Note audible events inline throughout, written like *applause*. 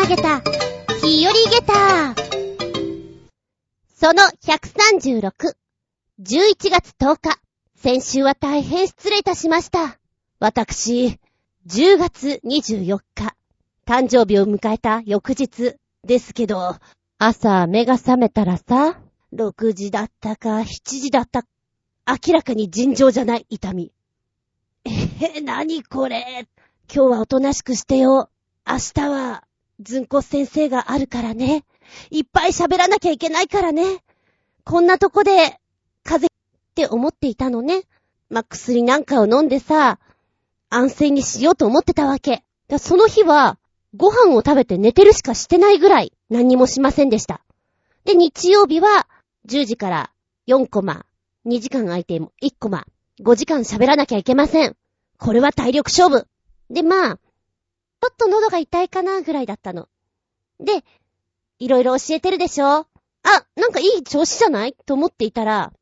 まげた、日和げた。その136、11月10日。先週は大変失礼いたしました。私、10月24日、誕生日を迎えた翌日ですけど、朝目が覚めたらさ、6時だったか7時だった明らかに尋常じゃない痛み。えへ、なにこれ。今日はおとなしくしてよ。明日は、ずんこ先生があるからね。いっぱい喋らなきゃいけないからね。こんなとこで、風邪って思っていたのね。ま薬なんかを飲んでさ、安静にしようと思ってたわけ。その日は、ご飯を食べて寝てるしかしてないぐらい、何にもしませんでした。で、日曜日は、10時から4コマ、2時間空いて1コマ、5時間喋らなきゃいけません。これは体力勝負。で、まあ、ちょっと喉が痛いかなぐらいだったの。で、いろいろ教えてるでしょ？あ、なんかいい調子じゃない？と思っていたら、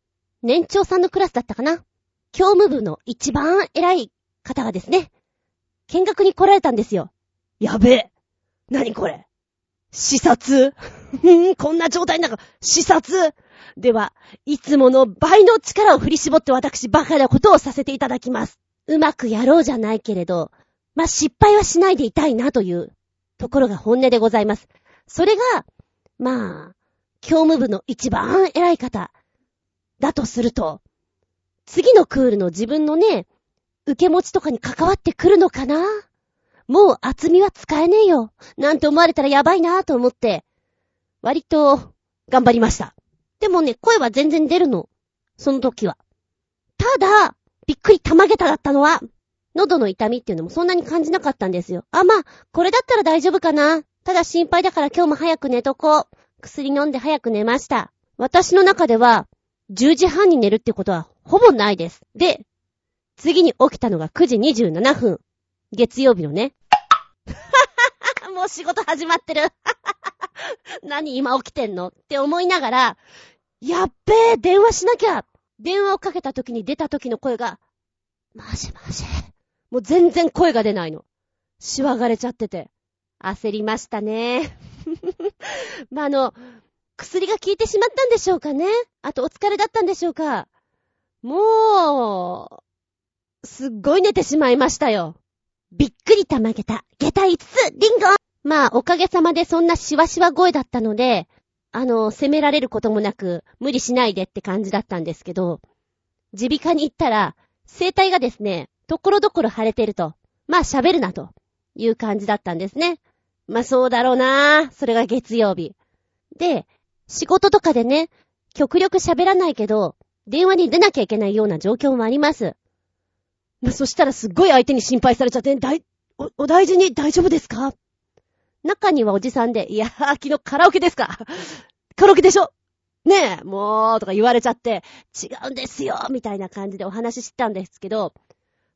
年長さんのクラスだったかな？教務部の一番偉い方がですね、見学に来られたんですよ。やべえ。なにこれ？視察 *laughs* こんな状態なんか、視察では、いつもの倍の力を振り絞って私バカなことをさせていただきます。うまくやろうじゃないけれど、まあ、失敗はしないでいたいなというところが本音でございます。それが、まあ、教務部の一番偉い方、だとすると、次のクールの自分のね、受け持ちとかに関わってくるのかな？もう厚みは使えねえよ。なんて思われたらやばいなと思って、割と、頑張りました。でもね、声は全然出るの。その時は。ただ、びっくりたまげただったのは、喉の痛みっていうのもそんなに感じなかったんですよ。あ、まあ、これだったら大丈夫かな。ただ心配だから今日も早く寝とこう。薬飲んで早く寝ました。私の中では、10時半に寝るってことはほぼないです。で、次に起きたのが9時27分。月曜日のね。*laughs* もう仕事始まってる。*laughs* 何今起きてんの？って思いながら、やっべえ、電話しなきゃ電話をかけた時に出た時の声が、マジマジ。もう全然声が出ないの。しわがれちゃってて。焦りましたね。*laughs* まあ、あの、薬が効いてしまったんでしょうかね。あとお疲れだったんでしょうか。もう、すっごい寝てしまいましたよ。びっくりたまげた。下駄5つ、リンゴまあ、おかげさまでそんなしわしわ声だったので、あの、責められることもなく、無理しないでって感じだったんですけど、耳鼻科に行ったら、声帯がですね、ところどころ腫れてると、まあ喋るなという感じだったんですね。まあそうだろうなそれが月曜日。で、仕事とかでね、極力喋らないけど、電話に出なきゃいけないような状況もあります。まあ、そしたらすっごい相手に心配されちゃって、だい、お、お大事に大丈夫ですか？中にはおじさんで、いやー、昨日カラオケですか？カラオケでしょ？ねえ、もう、とか言われちゃって、違うんですよみたいな感じでお話ししてたんですけど、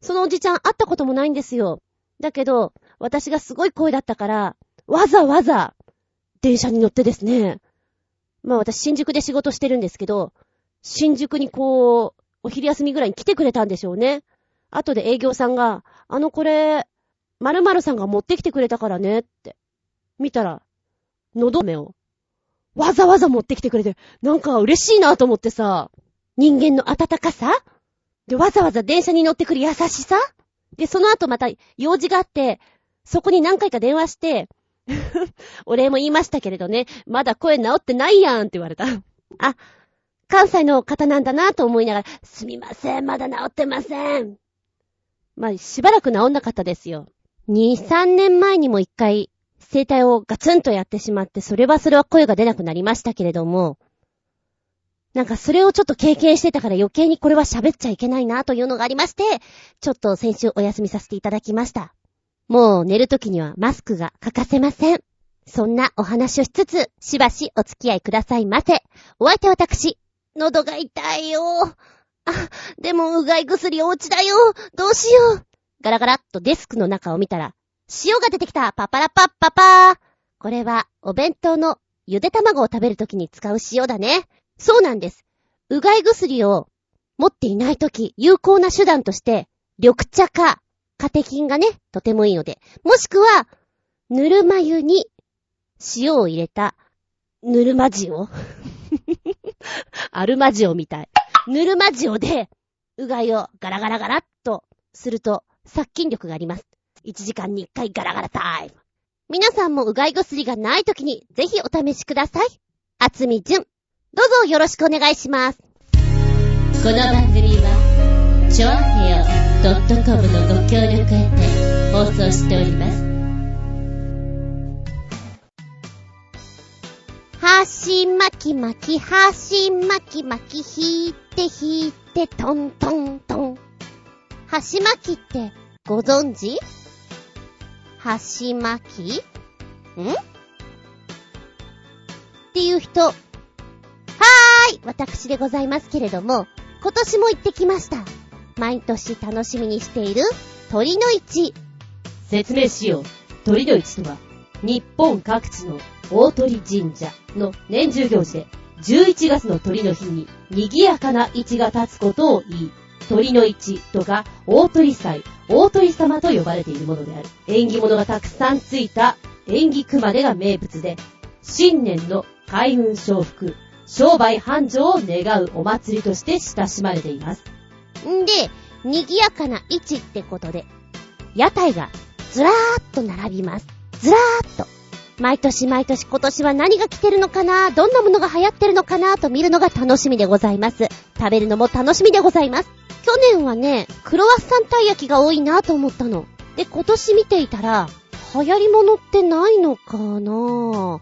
そのおじちゃん会ったこともないんですよ。だけど、私がすごい声だったから、わざわざ、電車に乗ってですね、まあ私新宿で仕事してるんですけど、新宿にこう、お昼休みぐらいに来てくれたんでしょうね。後で営業さんが、あのこれ、〇〇さんが持ってきてくれたからねって。見たら、喉目を、わざわざ持ってきてくれて、なんか嬉しいなと思ってさ、人間の温かさで、わざわざ電車に乗ってくる優しさ？で、その後また用事があって、そこに何回か電話して、*laughs* お礼も言いましたけれどね、まだ声治ってないやんって言われた。あ、関西の方なんだなと思いながら、すみません、まだ治ってません。まあ、しばらく治んなかったですよ。2、3年前にも一回、声帯をガツンとやってしまって、それはそれは声が出なくなりましたけれども、なんかそれをちょっと経験してたから余計にこれは喋っちゃいけないなというのがありまして、ちょっと先週お休みさせていただきました。もう寝るときにはマスクが欠かせません。そんなお話をしつつ、しばしお付き合いくださいませ。お相手は私、喉が痛いよ。あ、でもうがい薬お家だよ。どうしよう。ガラガラっとデスクの中を見たら、塩が出てきた。パパラパッパパー。これは、お弁当のゆで卵を食べるときに使う塩だね。そうなんです。うがい薬を持っていないとき、有効な手段として、緑茶か、カテキンがね、とてもいいので。もしくは、ぬるま湯に塩を入れた、ぬるま塩 *laughs* アルマジオみたい。ぬるま塩で、うがいをガラガラガラっとすると、殺菌力があります。1時間に1回ガラガラタイム。皆さんもうがい薬がない時に、ぜひお試しください。あつみじゅん。どうぞよろしくお願いします。この番組は、ちょあへよ .com のご協力へて放送しております。はし巻き巻き、はし巻き巻き、引いて引いて、トントントン。はし巻きってご存知？はし巻き？んっていう人。はい私でございますけれども、今年も行ってきました。毎年楽しみにしている鳥の市。説明しよう。鳥の市とは、日本各地の大鳥神社の年中行事で、11月の鳥の日に賑やかな市が立つことを言い、鳥の市とか大鳥祭、大鳥様と呼ばれているものである。縁起物がたくさんついた縁起熊手が名物で、新年の開運承福、商売繁盛を願うお祭りとして親しまれています。んで、賑やかな市ってことで、屋台がずらーっと並びます。ずらーっと。毎年毎年今年は何が来てるのかな？どんなものが流行ってるのかな？と見るのが楽しみでございます。食べるのも楽しみでございます。去年はね、クロワッサンたい焼きが多いなと思ったの。で、今年見ていたら、流行り物ってないのかな？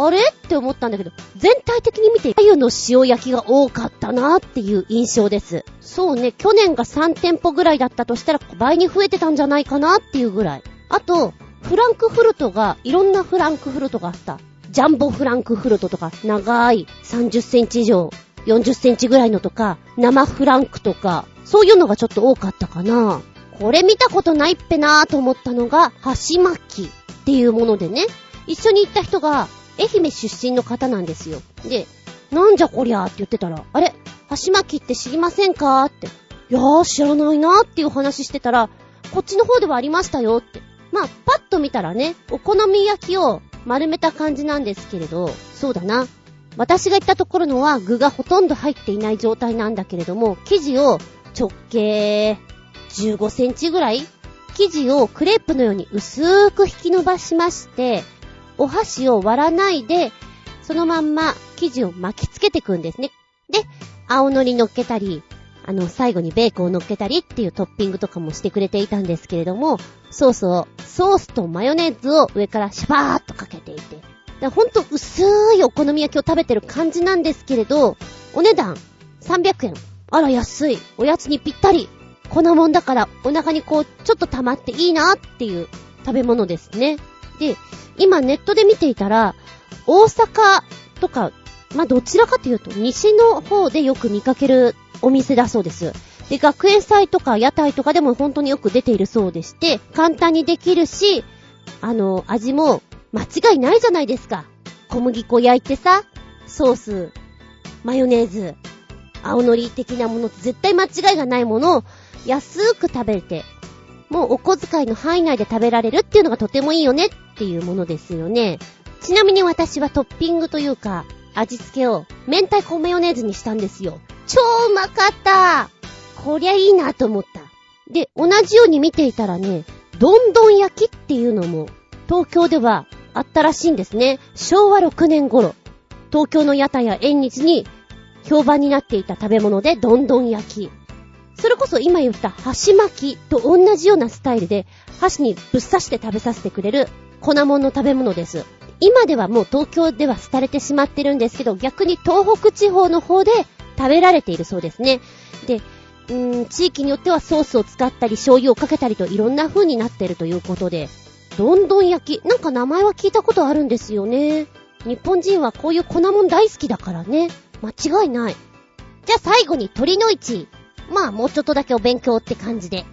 あれ？って思ったんだけど、全体的に見て、鮎の塩焼きが多かったなっていう印象です。そうね、去年が3店舗ぐらいだったとしたら倍に増えてたんじゃないかなっていうぐらい。あと、フランクフルトが、いろんなフランクフルトがあった。ジャンボフランクフルトとか、長い30センチ以上、40センチぐらいのとか、生フランクとか、そういうのがちょっと多かったかな。これ見たことないっぺなーと思ったのが、箸巻きっていうものでね、一緒に行った人が、愛媛出身の方なんですよ。で、なんじゃこりゃーって言ってたら、あれ箸巻きって知りませんかって。いやー知らないなーっていう話してたら、こっちの方ではありましたよって。まあ、パッと見たらね、お好み焼きを丸めた感じなんですけれど、そうだな。私が行ったところのは具がほとんど入っていない状態なんだけれども、生地を直径15センチぐらい生地をクレープのように薄く引き伸ばしまして、お箸を割らないで、そのまんま生地を巻きつけていくんですね。で、青のり乗っけたり、あの、最後にベーコンを乗っけたりっていうトッピングとかもしてくれていたんですけれども、ソースを、ソースとマヨネーズを上からシャバーっとかけていて、でほんと薄いお好み焼きを食べてる感じなんですけれど、お値段300円。あら安い。おやつにぴったり。こんなもんだからお腹にこう、ちょっと溜まっていいなっていう食べ物ですね。で、今ネットで見ていたら、大阪とか、まあ、どちらかというと西の方でよく見かけるお店だそうです。で、学園祭とか屋台とかでも本当によく出ているそうでして、簡単にできるし、あの、味も間違いないじゃないですか。小麦粉焼いてさ、ソース、マヨネーズ、青のり的なもの、絶対間違いがないものを安く食べて、もうお小遣いの範囲内で食べられるっていうのがとてもいいよねっていうものですよね。ちなみに私はトッピングというか、味付けを明太子マヨネーズにしたんですよ。超うまかったこりゃいいなと思った。で、同じように見ていたらね、どんどん焼きっていうのも東京ではあったらしいんですね。昭和6年頃、東京の屋台や縁日に評判になっていた食べ物でどんどん焼き。それこそ今言った箸巻きと同じようなスタイルで箸にぶっ刺して食べさせてくれる粉物の食べ物です。今ではもう東京では廃れてしまってるんですけど、逆に東北地方の方で食べられているそうですね。で、うーん、地域によってはソースを使ったり醤油をかけたりといろんな風になってるということで、どんどん焼き、なんか名前は聞いたことあるんですよね。日本人はこういう粉もん大好きだからね。間違いない。じゃあ最後に鳥の市。まあもうちょっとだけお勉強って感じで。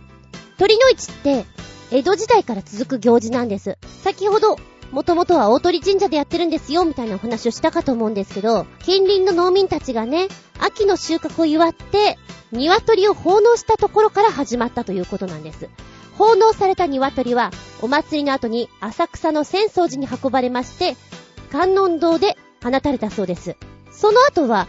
鳥の市って、江戸時代から続く行事なんです。先ほど、もともとは大鳥神社でやってるんですよ、みたいなお話をしたかと思うんですけど、近隣の農民たちがね、秋の収穫を祝って、鶏を奉納したところから始まったということなんです。奉納された鶏は、お祭りの後に浅草の浅草寺に運ばれまして、観音堂で放たれたそうです。その後は、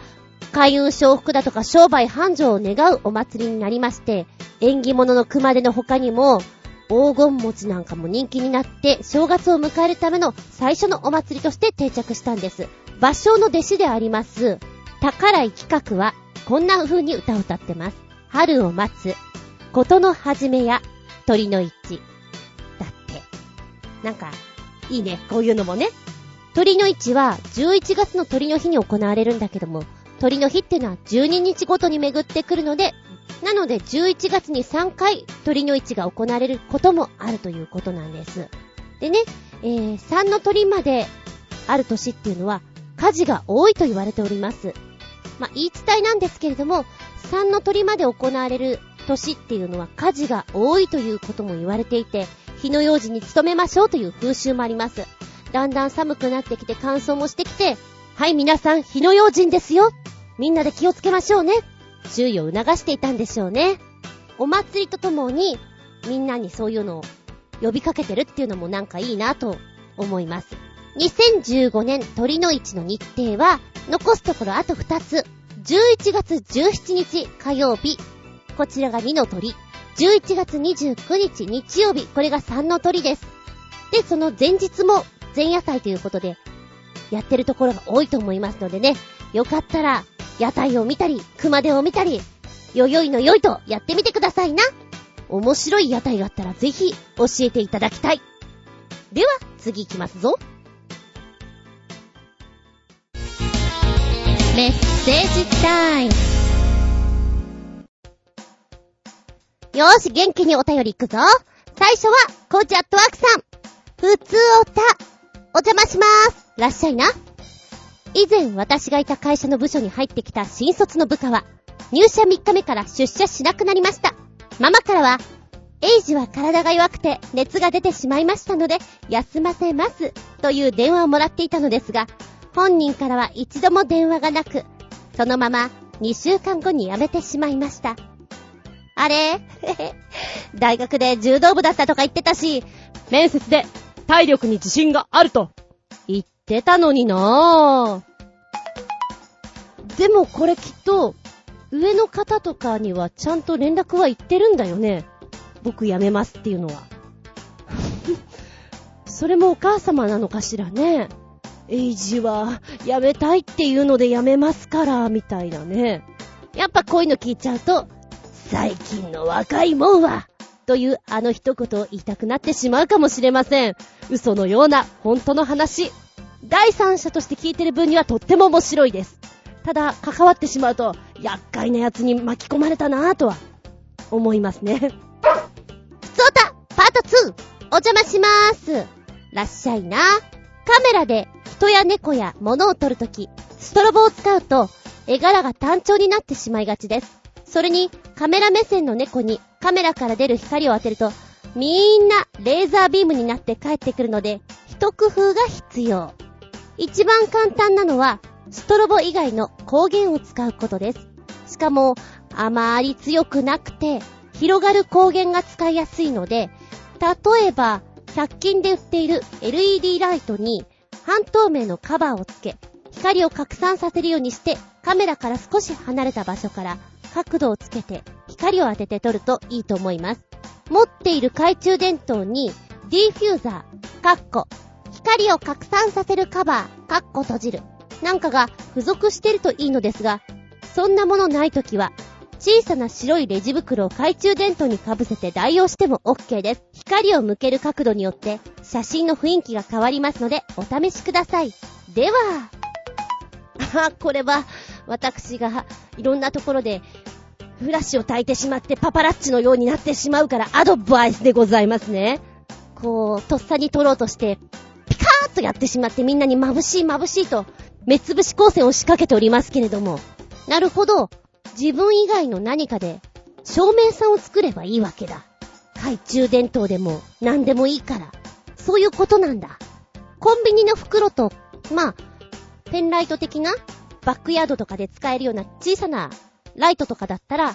開運承福だとか商売繁盛を願うお祭りになりまして、縁起物の熊手の他にも、黄金餅なんかも人気になって、正月を迎えるための最初のお祭りとして定着したんです。芭蕉の弟子であります、宝井企画は、こんな風に歌を歌ってます。春を待つ、ことの始めや、鳥の市。だって。なんか、いいね、こういうのもね。鳥の市は11月の鳥の日に行われるんだけども、鳥の日ってのは12日ごとに巡ってくるので、なので11月に3回鳥の市が行われることもあるということなんです。でね、えー、3の鳥まである年っていうのは火事が多いと言われております。まあ、言い伝えなんですけれども、3の鳥まで行われる年っていうのは火事が多いということも言われていて、火の用心に努めましょうという風習もあります。だんだん寒くなってきて乾燥もしてきて、はい皆さん火の用心ですよみんなで気をつけましょうね注意を促していたんでしょうね。お祭りとともに、みんなにそういうのを呼びかけてるっていうのもなんかいいなと思います。2015年鳥の市の日程は、残すところあと2つ。11月17日火曜日、こちらが2の鳥。11月29日日曜日、これが3の鳥です。で、その前日も前夜祭ということで、やってるところが多いと思いますのでね、よかったら、屋台を見たり、熊手を見たり、よよいのよいとやってみてくださいな。面白い屋台があったらぜひ教えていただきたい。では、次行きますぞ。メッセージタイム。よーし、元気にお便り行くぞ。最初は、コーチアットワークさん。ふつおた。お邪魔しまーす。らっしゃいな。以前私がいた会社の部署に入ってきた新卒の部下は、入社3日目から出社しなくなりました。ママからは、エイジは体が弱くて熱が出てしまいましたので、休ませます。という電話をもらっていたのですが、本人からは一度も電話がなく、そのまま2週間後に辞めてしまいました。あれ？*laughs* 大学で柔道部だったとか言ってたし、面接で体力に自信があると言ってたのになぁ。でもこれきっと、上の方とかにはちゃんと連絡は言ってるんだよね。僕辞めますっていうのは。*laughs* それもお母様なのかしらね。エイジは辞めたいっていうので辞めますから、みたいなね。やっぱこういうの聞いちゃうと、最近の若いもんは、というあの一言を言いたくなってしまうかもしれません。嘘のような本当の話。第三者として聞いてる分にはとっても面白いです。ただ、関わってしまうと、厄介な奴に巻き込まれたなぁとは、思いますね。ふつおたパート 2! お邪魔しまーす。らっしゃいな。カメラで人や猫や物を撮るとき、ストロボを使うと、絵柄が単調になってしまいがちです。それに、カメラ目線の猫にカメラから出る光を当てると、みーんなレーザービームになって帰ってくるので、一工夫が必要。一番簡単なのは、ストロボ以外の光源を使うことです。しかも、あまり強くなくて、広がる光源が使いやすいので、例えば、100均で売っている LED ライトに半透明のカバーをつけ、光を拡散させるようにしてカメラから少し離れた場所から角度をつけて光を当てて撮るといいと思います。持っている懐中電灯にディフューザー、カッコ、光を拡散させるカバー、カッコ閉じる、なんかが付属してるといいのですが、そんなものないときは、小さな白いレジ袋を懐中電灯にかぶせて代用しても OK です。光を向ける角度によって写真の雰囲気が変わりますのでお試しください。では、あ、*laughs* これは私がいろんなところでフラッシュを焚いてしまってパパラッチのようになってしまうからアドバイスでございますね。こう、とっさに撮ろうとして、ピカーッとやってしまってみんなに眩しい眩しいと、目つぶし光線を仕掛けておりますけれども。なるほど。自分以外の何かで、照明さんを作ればいいわけだ。懐中電灯でも何でもいいから。そういうことなんだ。コンビニの袋と、まあ、ペンライト的なバックヤードとかで使えるような小さなライトとかだったら、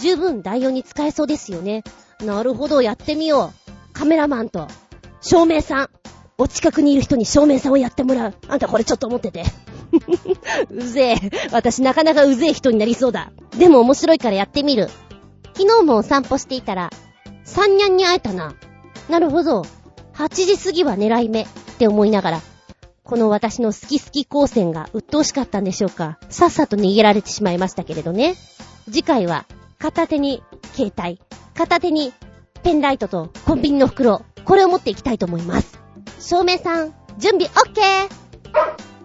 十分代用に使えそうですよね。なるほど、やってみよう。カメラマンと、照明さん、お近くにいる人に正面さんをやってもらう。あんたこれちょっと思ってて。*laughs* うぜえ。私なかなかうぜえ人になりそうだ。でも面白いからやってみる。昨日もお散歩していたら、三ニャンに会えたな。なるほど。8時過ぎは狙い目って思いながら、この私の好き好き光線が鬱陶しかったんでしょうか。さっさと逃げられてしまいましたけれどね。次回は、片手に携帯、片手にペンライトとコンビニの袋、これを持っていきたいと思います。照明さん、準備 OK!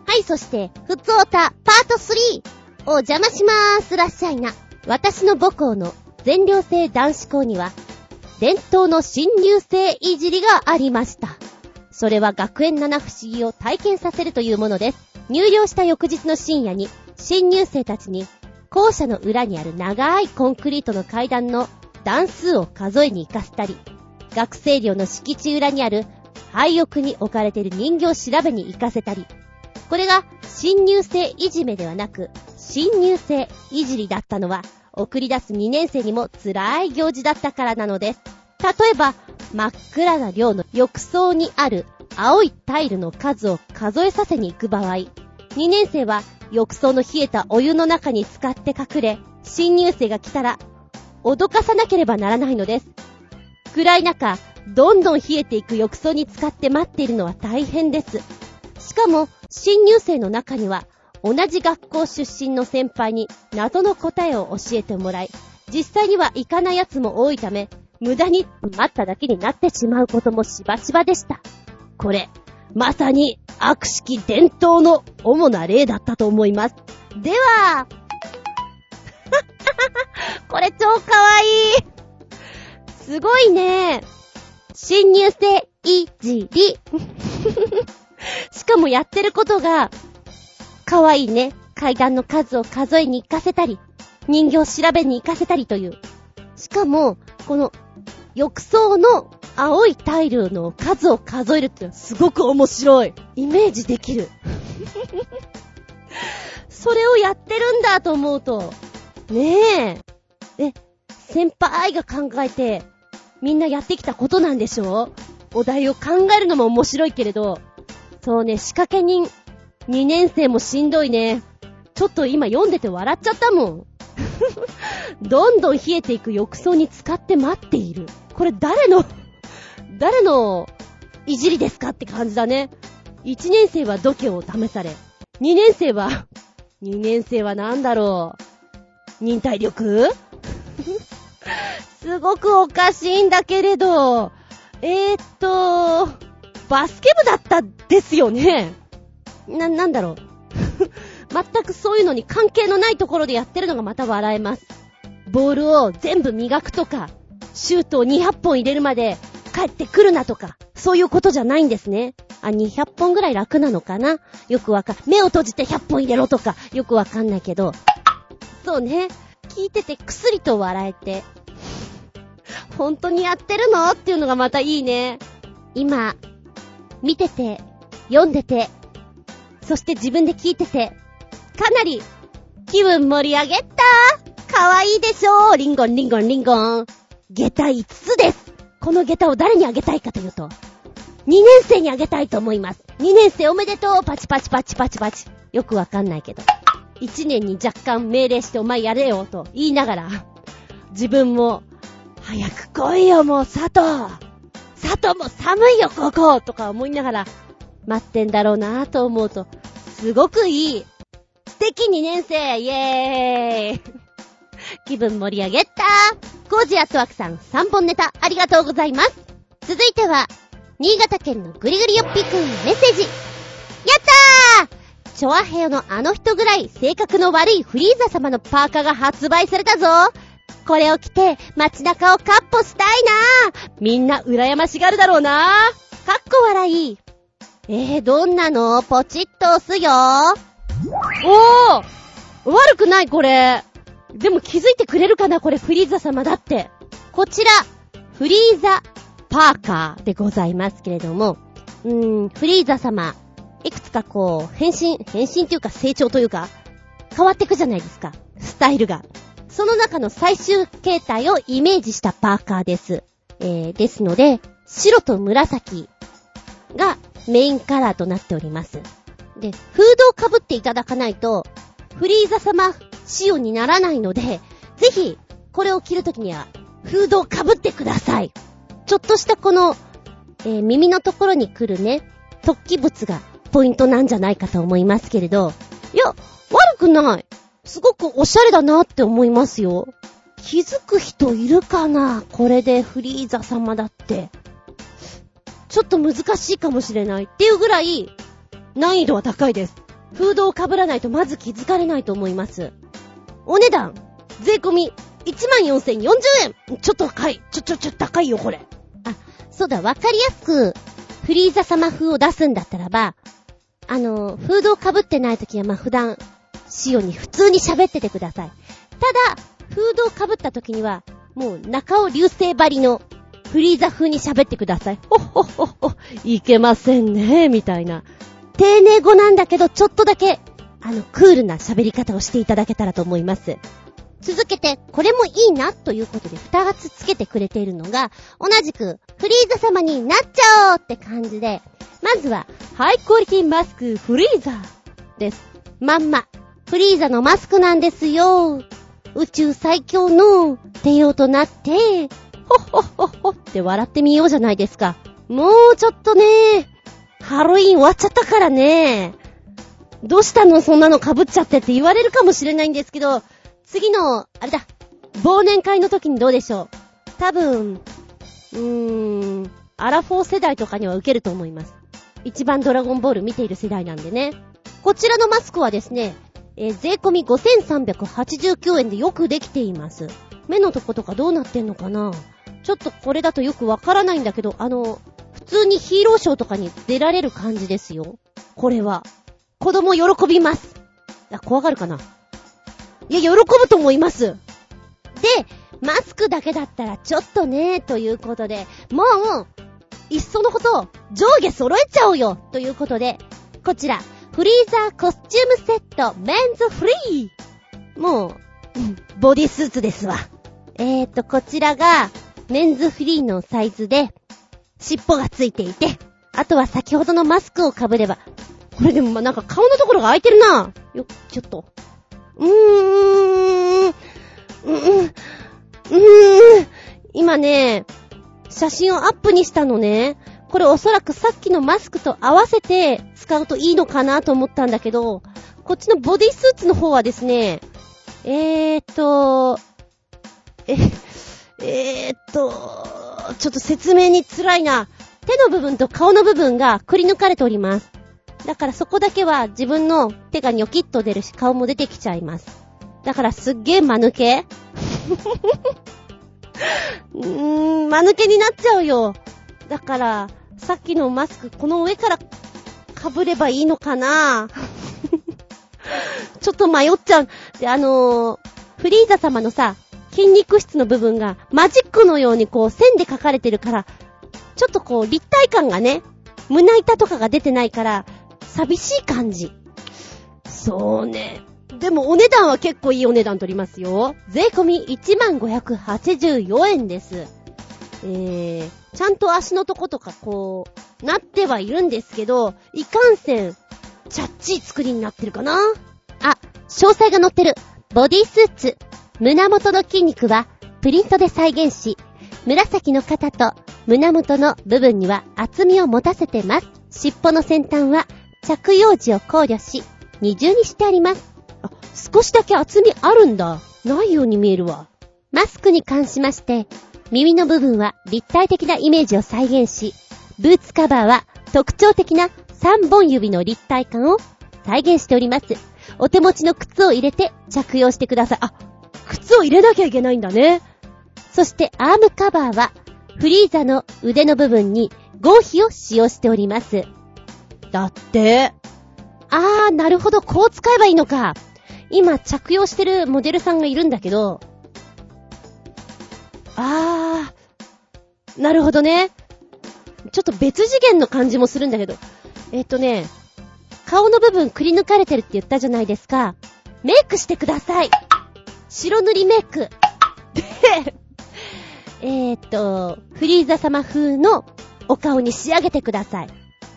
はい、そして、ふつおた、パート 3! お邪魔しまーす、らっしゃいな。私の母校の全寮制男子校には、伝統の新入生いじりがありました。それは学園七不思議を体験させるというものです。入寮した翌日の深夜に、新入生たちに、校舎の裏にある長いコンクリートの階段の段数を数えに行かせたり、学生寮の敷地裏にある廃屋に置かれている人形を調べに行かせたり、これが新入生いじめではなく、新入生いじりだったのは、送り出す2年生にも辛い行事だったからなのです。例えば、真っ暗な寮の浴槽にある青いタイルの数を数えさせに行く場合、2年生は浴槽の冷えたお湯の中に使って隠れ、新入生が来たら、脅かさなければならないのです。暗い中、どんどん冷えていく浴槽に使って待っているのは大変です。しかも、新入生の中には、同じ学校出身の先輩に謎の答えを教えてもらい、実際には行かない奴も多いため、無駄に待っただけになってしまうこともしばしばでした。これ、まさに悪式伝統の主な例だったと思います。では、*laughs* これ超かわいいすごいね新入生いじり。*laughs* しかもやってることが、かわいいね。階段の数を数えに行かせたり、人形を調べに行かせたりという。しかも、この浴槽の青いタイルの数を数えるってすごく面白い。イメージできる。*laughs* それをやってるんだと思うと、ねえ。え、先輩が考えて、みんなやってきたことなんでしょ？うお題を考えるのも面白いけれど、そうね、仕掛け人、2年生もしんどいね。ちょっと今読んでて笑っちゃったもん。*laughs* どんどん冷えていく浴槽に使って待っている。これ誰の？誰のいじりですかって感じだね。1年生は度胸を試され、2年生は、2年生はなんだろう？忍耐力？すごくおかしいんだけれど、えー、っと、バスケ部だったですよね。な、なんだろう。*laughs* 全くそういうのに関係のないところでやってるのがまた笑えます。ボールを全部磨くとか、シュートを200本入れるまで帰ってくるなとか、そういうことじゃないんですね。あ、200本ぐらい楽なのかな？よくわか、目を閉じて100本入れろとか、よくわかんないけど。そうね。聞いててくすりと笑えて。本当にやってるの？っていうのがまたいいね。今、見てて、読んでて、そして自分で聞いてて、かなり気分盛り上げたかわいいでしょ？リンゴンリンゴンリンゴン。下駄5つです。この下駄を誰にあげたいかというと、2年生にあげたいと思います。2年生おめでとうパチパチパチパチパチ。よくわかんないけど。1年に若干命令してお前やれよと言いながら、自分も、早く来いよもう佐藤。佐藤も寒いよここ。とか思いながら、待ってんだろうなぁと思うと、すごくいい。素敵2年生。イェーイ。*laughs* 気分盛り上げた。コージアットワークさん3本ネタありがとうございます。続いては、新潟県のぐりぐりよっぴくんメッセージ。やったー！チョアヘヨのあの人ぐらい性格の悪いフリーザ様のパーカーが発売されたぞ。これを着て街中をカッポしたいなみんな羨ましがるだろうなかっこ笑い。えー、どんなの？ポチッと押すよおー悪くないこれ。でも気づいてくれるかな？これフリーザ様だって。こちら、フリーザパーカーでございますけれども、うーん、フリーザ様、いくつかこう、変身、変身というか成長というか、変わっていくじゃないですか。スタイルが。その中の最終形態をイメージしたパーカーです。えー、ですので、白と紫がメインカラーとなっております。で、フードを被っていただかないと、フリーザ様仕様にならないので、ぜひ、これを着るときには、フードを被ってください。ちょっとしたこの、えー、耳のところに来るね、突起物がポイントなんじゃないかと思いますけれど、いや、悪くない。すごくおしゃれだなって思いますよ。気づく人いるかな？これでフリーザ様だって。ちょっと難しいかもしれないっていうぐらい、難易度は高いです。フードを被らないとまず気づかれないと思います。お値段、税込み、14,040円ちょっと高い。ちょ、ちょ、ちょ、高いよ、これ。あ、そうだ、わかりやすく、フリーザ様風を出すんだったらば、あの、フードを被ってない時は、まあ、普段、仕様に普通に喋っててください。ただ、フードを被った時には、もう中尾流星張りのフリーザ風に喋ってください。ほっほっほっほ、いけませんね、みたいな。丁寧語なんだけど、ちょっとだけ、あの、クールな喋り方をしていただけたらと思います。続けて、これもいいな、ということで、二つつけてくれているのが、同じく、フリーザ様になっちゃおうって感じで、まずは、ハイクオリティマスクフリーザーです。まんま、フリーザのマスクなんですよ。宇宙最強の帝王となって、ほっほっほっほって笑ってみようじゃないですか。もうちょっとね、ハロウィン終わっちゃったからね。どうしたの？そんなの被っちゃってって言われるかもしれないんですけど、次の、あれだ、忘年会の時にどうでしょう？多分、うーん、アラフォー世代とかには受けると思います。一番ドラゴンボール見ている世代なんでね。こちらのマスクはですね、えー、税込み5389円でよくできています。目のとことかどうなってんのかな？ちょっとこれだとよくわからないんだけど、あの、普通にヒーローショーとかに出られる感じですよ。これは。子供喜びます。あ、怖がるかな？いや、喜ぶと思います。で、マスクだけだったらちょっとね、ということで、もう、いっそのこと、上下揃えちゃおうよということで、こちら、フリーザーコスチュームセットメンズフリーもう、ボディスーツですわ。えーと、こちらが、メンズフリーのサイズで、尻尾がついていて、あとは先ほどのマスクを被れば、これでもまなんか顔のところが開いてるなよ、ちょっと。うーん、うーん、うーん、今ね、写真をアップにしたのね。これおそらくさっきのマスクと合わせて使うといいのかなと思ったんだけど、こっちのボディスーツの方はですね、えーっと、え、えーっと、ちょっと説明に辛いな。手の部分と顔の部分がくり抜かれております。だからそこだけは自分の手がニョキッと出るし顔も出てきちゃいます。だからすっげー間抜け *laughs* うーん、間抜けになっちゃうよ。だから、さっきのマスク、この上から被ればいいのかな？*laughs* ちょっと迷っちゃう。で、あのー、フリーザ様のさ、筋肉質の部分がマジックのようにこう線で描かれてるから、ちょっとこう立体感がね、胸板とかが出てないから、寂しい感じ。そうね。でもお値段は結構いいお値段取りますよ。税込み1584円です。えー、ちゃんと足のとことかこう、なってはいるんですけど、いかんせん、チャッチー作りになってるかな？あ、詳細が載ってる。ボディスーツ。胸元の筋肉は、プリントで再現し、紫の肩と胸元の部分には厚みを持たせてます。尻尾の先端は着用時を考慮し、二重にしてあります。あ、少しだけ厚みあるんだ。ないように見えるわ。マスクに関しまして、耳の部分は立体的なイメージを再現し、ブーツカバーは特徴的な3本指の立体感を再現しております。お手持ちの靴を入れて着用してください。あ、靴を入れなきゃいけないんだね。そしてアームカバーはフリーザの腕の部分に合皮を使用しております。だって。あー、なるほど、こう使えばいいのか。今着用してるモデルさんがいるんだけど、あー、なるほどね。ちょっと別次元の感じもするんだけど。えっ、とね、顔の部分くり抜かれてるって言ったじゃないですか。メイクしてください。白塗りメイク。で、えっと、フリーザ様風のお顔に仕上げてください。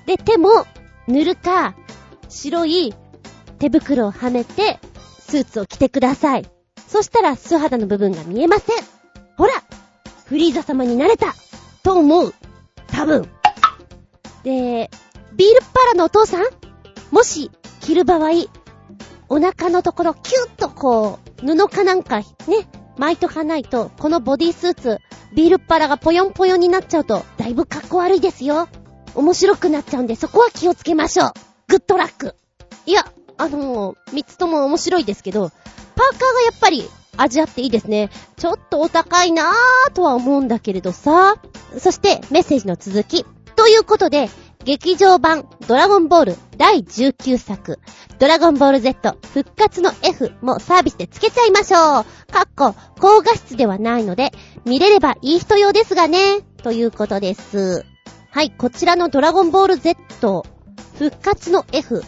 で、手も塗るか、白い手袋をはめて、スーツを着てください。そしたら素肌の部分が見えません。ほらフリーザ様になれたと思う。多分。で、ビールパラのお父さんもし、着る場合、お腹のところキュッとこう、布かなんかね、巻いとかないと、このボディスーツ、ビールパラがぽよんぽよんになっちゃうと、だいぶ格好悪いですよ。面白くなっちゃうんで、そこは気をつけましょう。グッドラック。いや、あのー、三つとも面白いですけど、パーカーがやっぱり味あっていいですね。ちょっとお高いなぁとは思うんだけれどさ。そしてメッセージの続き。ということで、劇場版ドラゴンボール第19作ドラゴンボール Z 復活の F もサービスで付けちゃいましょう。かっこ高画質ではないので見れればいい人用ですがね。ということです。はい、こちらのドラゴンボール Z 復活の F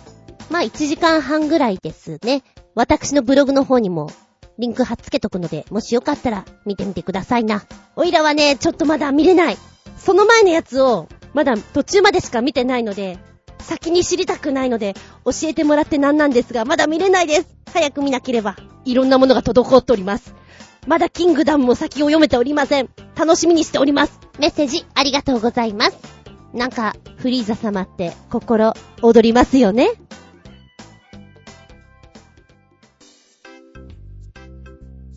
まあ1時間半ぐらいですね。私のブログの方にもリンク貼っつけとくので、もしよかったら見てみてくださいな。おいらはね、ちょっとまだ見れない。その前のやつをまだ途中までしか見てないので、先に知りたくないので、教えてもらってなんなんですが、まだ見れないです。早く見なければ、いろんなものが滞っております。まだキングダムも先を読めておりません。楽しみにしております。メッセージありがとうございます。なんか、フリーザ様って心躍りますよね。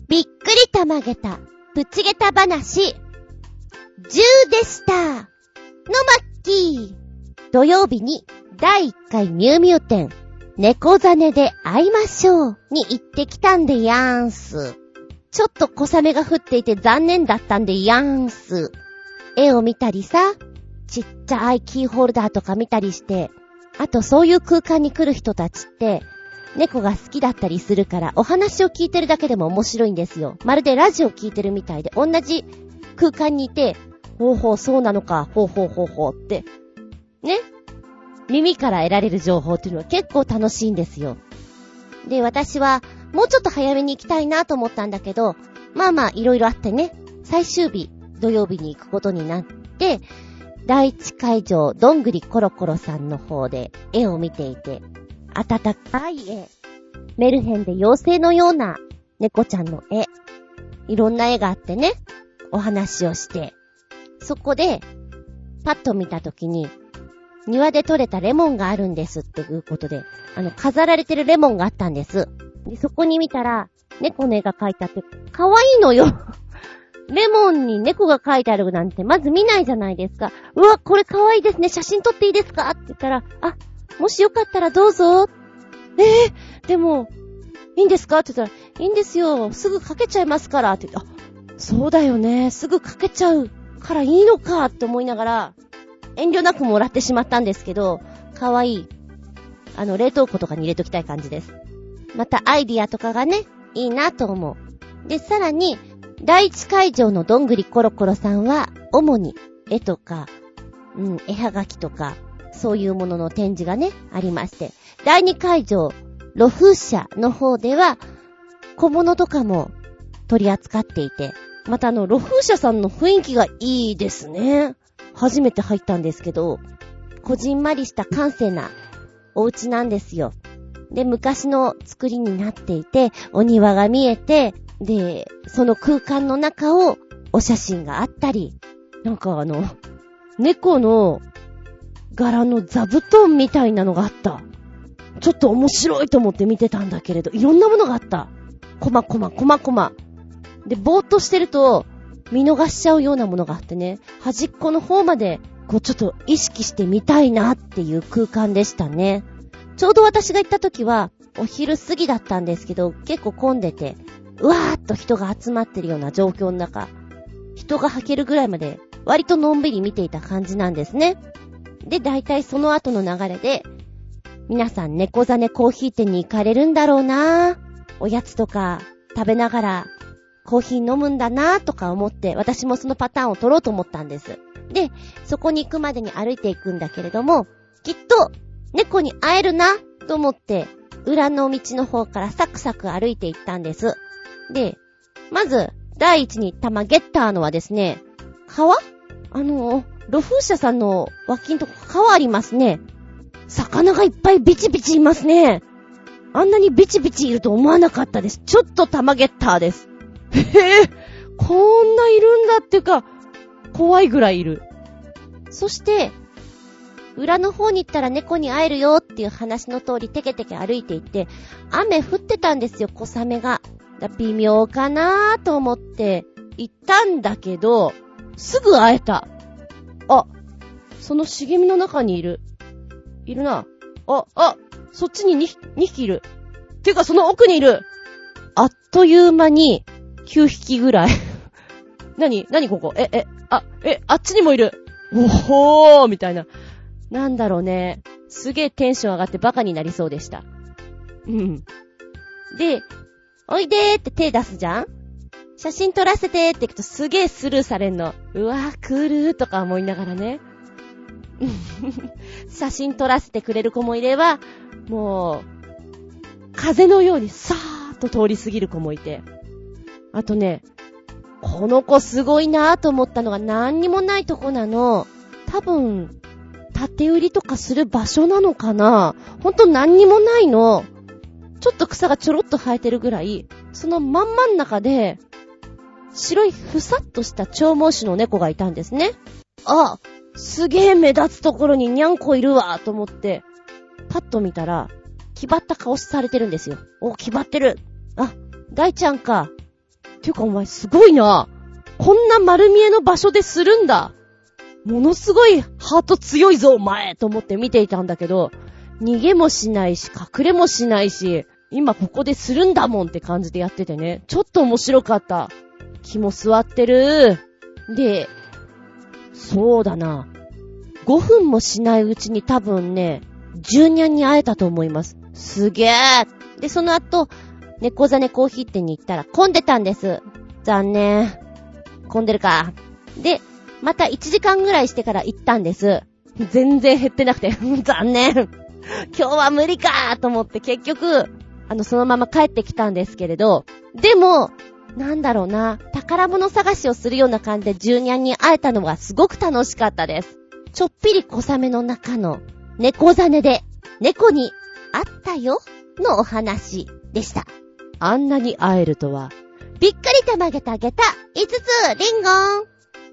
びっくりたまげた、ぶちげた話、10でした。のマッキー。土曜日に第1回ミュウミュウ店、猫ザネで会いましょうに行ってきたんでやーんす。ちょっと小雨が降っていて残念だったんでやーんす。絵を見たりさ、ちっちゃいキーホルダーとか見たりして、あとそういう空間に来る人たちって、猫が好きだったりするからお話を聞いてるだけでも面白いんですよ。まるでラジオ聞いてるみたいで同じ空間にいてほうほう、そうなのか、ほうほうほうほうって、ね耳から得られる情報っていうのは結構楽しいんですよ。で、私は、もうちょっと早めに行きたいなと思ったんだけど、まあまあ、いろいろあってね、最終日、土曜日に行くことになって、第一会場、どんぐりコロコロさんの方で絵を見ていて、暖かい絵、メルヘンで妖精のような猫ちゃんの絵、いろんな絵があってね、お話をして、そこで、パッと見たときに、庭で採れたレモンがあるんですっていうことで、あの、飾られてるレモンがあったんです。で、そこに見たら、猫の絵が描いてあって、可愛いのよ *laughs* レモンに猫が描いてあるなんてまず見ないじゃないですか。うわ、これ可愛いですね。写真撮っていいですか？って言ったら、あ、もしよかったらどうぞ。えー、でも、いいんですか？って言ったら、いいんですよ。すぐ描けちゃいますから。って言って、あ、そうだよね。すぐ描けちゃうからいいのかって思いながら、遠慮なくもらってしまったんですけど、かわいい。あの、冷凍庫とかに入れときたい感じです。またアイディアとかがね、いいなと思う。で、さらに、第一会場のどんぐりコロコロさんは、主に絵とか、うん、絵はがきとか、そういうものの展示がね、ありまして。第二会場、露風車の方では、小物とかも取り扱っていて、またあの、露風車さんの雰囲気がいいですね。初めて入ったんですけど、こじんまりした閑静なお家なんですよ。で、昔の作りになっていて、お庭が見えて、で、その空間の中をお写真があったり、なんかあの、猫の柄の座布団みたいなのがあった。ちょっと面白いと思って見てたんだけれど、いろんなものがあった。こまこま、こまこま。で、ぼーっとしてると、見逃しちゃうようなものがあってね、端っこの方まで、こうちょっと意識してみたいなっていう空間でしたね。ちょうど私が行った時は、お昼過ぎだったんですけど、結構混んでて、うわーっと人が集まってるような状況の中、人が吐けるぐらいまで、割とのんびり見ていた感じなんですね。で、大体その後の流れで、皆さん猫ザネコーヒー店に行かれるんだろうなおやつとか食べながらコーヒー飲むんだなとか思って、私もそのパターンを取ろうと思ったんです。で、そこに行くまでに歩いていくんだけれども、きっと、猫に会えるなと思って、裏の道の方からサクサク歩いていったんです。で、まず、第一に玉ゲッターのはですね、川あの、露風車さんの脇んとこ川ありますね。魚がいっぱいビチビチいますね。あんなにビチビチいると思わなかったです。ちょっと玉ゲッターです。へえ、こんないるんだっていうか、怖いぐらいいる。そして、裏の方に行ったら猫に会えるよっていう話の通りテケテケ歩いていって、雨降ってたんですよ、小雨が。微妙かなーと思って行ったんだけど、すぐ会えた。あ、その茂みの中にいる。いるな。あ、あ、そっちに 2, 2匹いる。てかその奥にいる。あっという間に9匹ぐらい。なになにここ？え、え、あ、え、あっちにもいる。おほーみたいな。なんだろうね。すげえテンション上がってバカになりそうでした。うん。で、おいでーって手出すじゃん写真撮らせてって言うとすげえスルーされんの。うわー、来るーとか思いながらね。*laughs* 写真撮らせてくれる子もいれば、もう、風のようにさーっと通り過ぎる子もいて。あとね、この子すごいなぁと思ったのが何にもないとこなの。多分、縦売りとかする場所なのかなほんと何にもないの。ちょっと草がちょろっと生えてるぐらい、その真ん真ん中で、白いふさっとした長毛種の猫がいたんですね。あ、すげえ目立つところににゃんこいるわと思って、パッと見たら、気張った顔されてるんですよ。お、気張ってる。あ、大ちゃんか。ていうかお前すごいな。こんな丸見えの場所でするんだ。ものすごいハート強いぞ、お前と思って見ていたんだけど、逃げもしないし、隠れもしないし、今ここでするんだもんって感じでやっててね。ちょっと面白かった。気も座ってる。で、そうだな。5分もしないうちに多分ね、10ニャンに会えたと思います。すげー。で、その後、猫ザネコーヒー店に行ったら混んでたんです。残念。混んでるか。で、また1時間ぐらいしてから行ったんです。全然減ってなくて、*laughs* 残念。今日は無理かと思って結局、あの、そのまま帰ってきたんですけれど、でも、なんだろうな、宝物探しをするような感じでジュニアに会えたのがすごく楽しかったです。ちょっぴり小雨の中の猫ザネで猫に会ったよのお話でした。あんなに会えるとは。びっくりたまげたげた5つリンゴン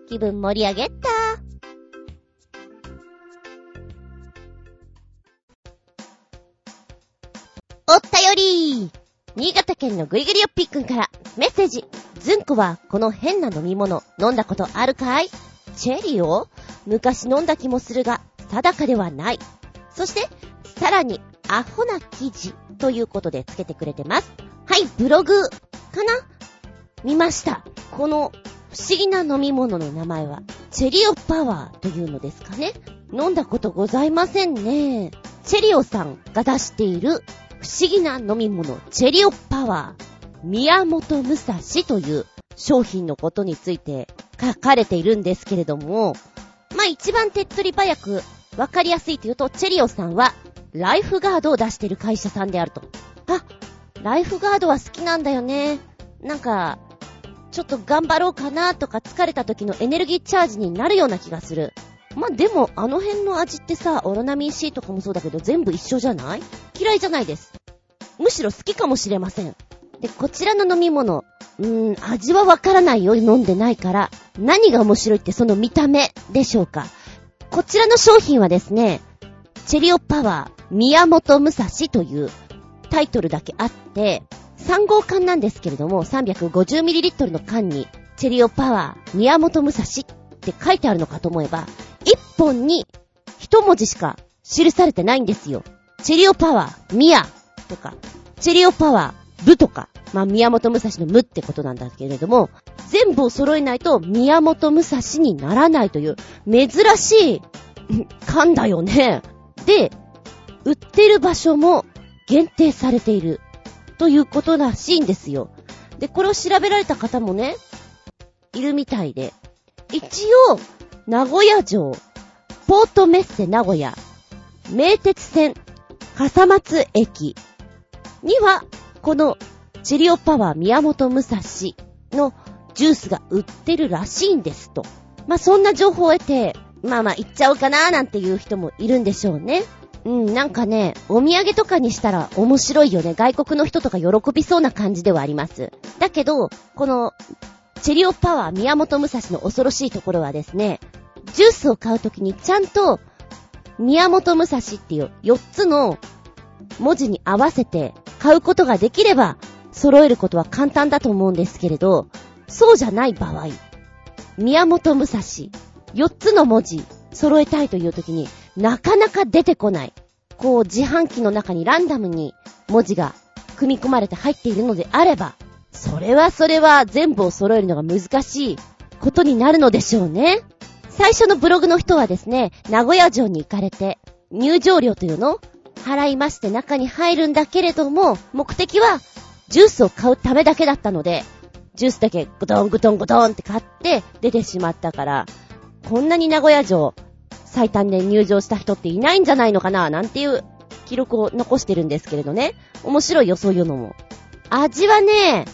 気分盛り上げたおったより新潟県のぐりぐりよっぴーくんからメッセージ。ずんこはこの変な飲み物飲んだことあるかい？チェリーを？昔飲んだ気もするが、定かではない。そして、さらに、アホな記事ということでつけてくれてます。はい、ブログかな？見ました。この不思議な飲み物の名前は、チェリオパワーというのですかね？飲んだことございませんね。チェリオさんが出している不思議な飲み物、チェリオパワー。宮本武蔵という商品のことについて書かれているんですけれども、まあ、一番手っ取り早くわかりやすいというと、チェリオさんはライフガードを出している会社さんであると。あ、ライフガードは好きなんだよね。なんか、ちょっと頑張ろうかなとか疲れた時のエネルギーチャージになるような気がする。まあ、でも、あの辺の味ってさ、オロナミン C とかもそうだけど全部一緒じゃない？嫌いじゃないです。むしろ好きかもしれません。で、こちらの飲み物、うーん、味はわからないよ、飲んでないから。何が面白いってその見た目でしょうか。こちらの商品はですね、チェリオパワー宮本武蔵というタイトルだけあって、3号缶なんですけれども、350ml の缶に、チェリオパワー宮本武蔵って書いてあるのかと思えば、1本に1文字しか記されてないんですよ。チェリオパワー、ミヤとか、チェリオパワー、部とか、まあ、宮本武蔵の無ってことなんだけれども、全部を揃えないと宮本武蔵にならないという、珍しい、缶だよね。で、売ってる場所も限定されている、ということらしいんですよ。で、これを調べられた方もね、いるみたいで、一応、名古屋城、ポートメッセ名古屋、名鉄線、笠松駅にはこのチリオパワー宮本武蔵のジュースが売ってるらしいんですと。まあ、そんな情報を得て、まあまあ、行っちゃおうかなーなんていう人もいるんでしょうね。うん、なんかね、お土産とかにしたら面白いよね。外国の人とか喜びそうな感じではあります。だけど、この、チェリオパワー宮本武蔵の恐ろしいところはですね、ジュースを買うときにちゃんと、宮本武蔵っていう4つの文字に合わせて買うことができれば、揃えることは簡単だと思うんですけれど、そうじゃない場合、宮本武蔵、4つの文字揃えたいという時になかなか出てこない。こう自販機の中にランダムに文字が組み込まれて入っているのであれば、それはそれは全部を揃えるのが難しいことになるのでしょうね。最初のブログの人はですね、名古屋城に行かれて、入場料というの払いまして中に入るんだけれども、目的はジュースを買うためだけだったので、ジュースだけグトングトングトンって買って出てしまったから、こんなに名古屋城最短で入場した人っていないんじゃないのかななんていう記録を残してるんですけれどね。面白いよ、そういうのも。味はね、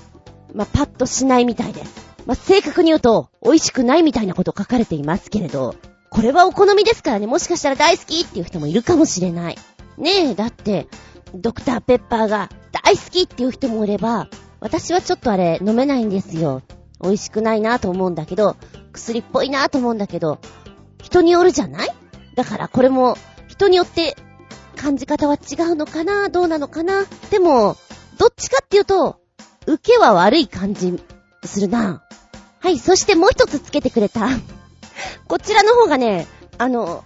まあ、パッとしないみたいです。まあ、正確に言うと、美味しくないみたいなこと書かれていますけれど、これはお好みですからね、もしかしたら大好きっていう人もいるかもしれない。ねえ、だって、ドクターペッパーが大好きっていう人もいれば、私はちょっとあれ飲めないんですよ。美味しくないなと思うんだけど、薬っぽいなと思うんだけど、人によるじゃない？だからこれも人によって感じ方は違うのかな？どうなのかな？でも、どっちかっていうと、受けは悪い感じするな。はい、そしてもう一つつけてくれた。こちらの方がね、あの、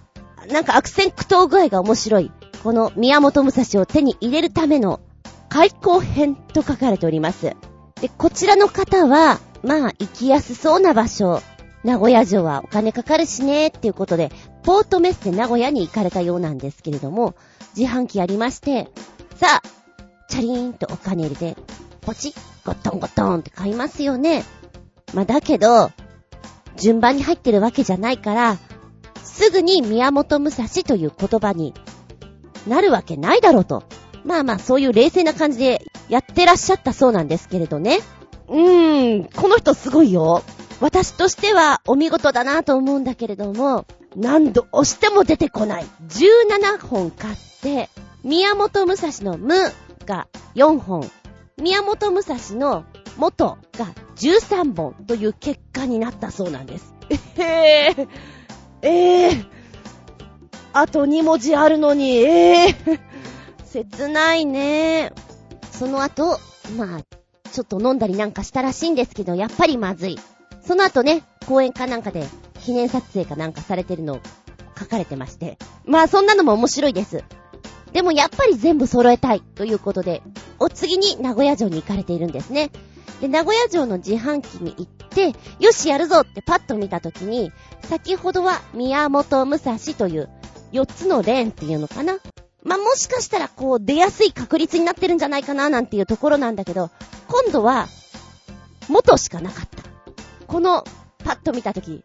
なんか悪戦苦闘具合が面白い。この宮本武蔵を手に入れるための開口編と書かれております。で、こちらの方は、まあ、行きやすそうな場所。名古屋城はお金かかるしね、っていうことで、ポートメッセ名古屋に行かれたようなんですけれども、自販機ありまして、さあ、チャリーンとお金入れて、ポチッ、ゴトンゴトンって買いますよね。まあ、だけど、順番に入ってるわけじゃないから、すぐに宮本武蔵という言葉になるわけないだろうと。まあまあ、そういう冷静な感じでやってらっしゃったそうなんですけれどね。うーん、この人すごいよ。私としてはお見事だなと思うんだけれども、何度押しても出てこない。17本買って、宮本武蔵の無が4本、宮本武蔵の元が13本という結果になったそうなんです。*laughs* えー、えー、あと2文字あるのに、えー、*laughs* 切ないね。その後、まあ、ちょっと飲んだりなんかしたらしいんですけど、やっぱりまずい。その後ね、公園かなんかで記念撮影かなんかされてるのを書かれてまして。まあそんなのも面白いです。でもやっぱり全部揃えたいということで、お次に名古屋城に行かれているんですね。で、名古屋城の自販機に行って、よしやるぞってパッと見たときに、先ほどは宮本武蔵という4つのレーンっていうのかなまあ、もしかしたらこう出やすい確率になってるんじゃないかななんていうところなんだけど、今度は、元しかなかった。この、パッと見たとき、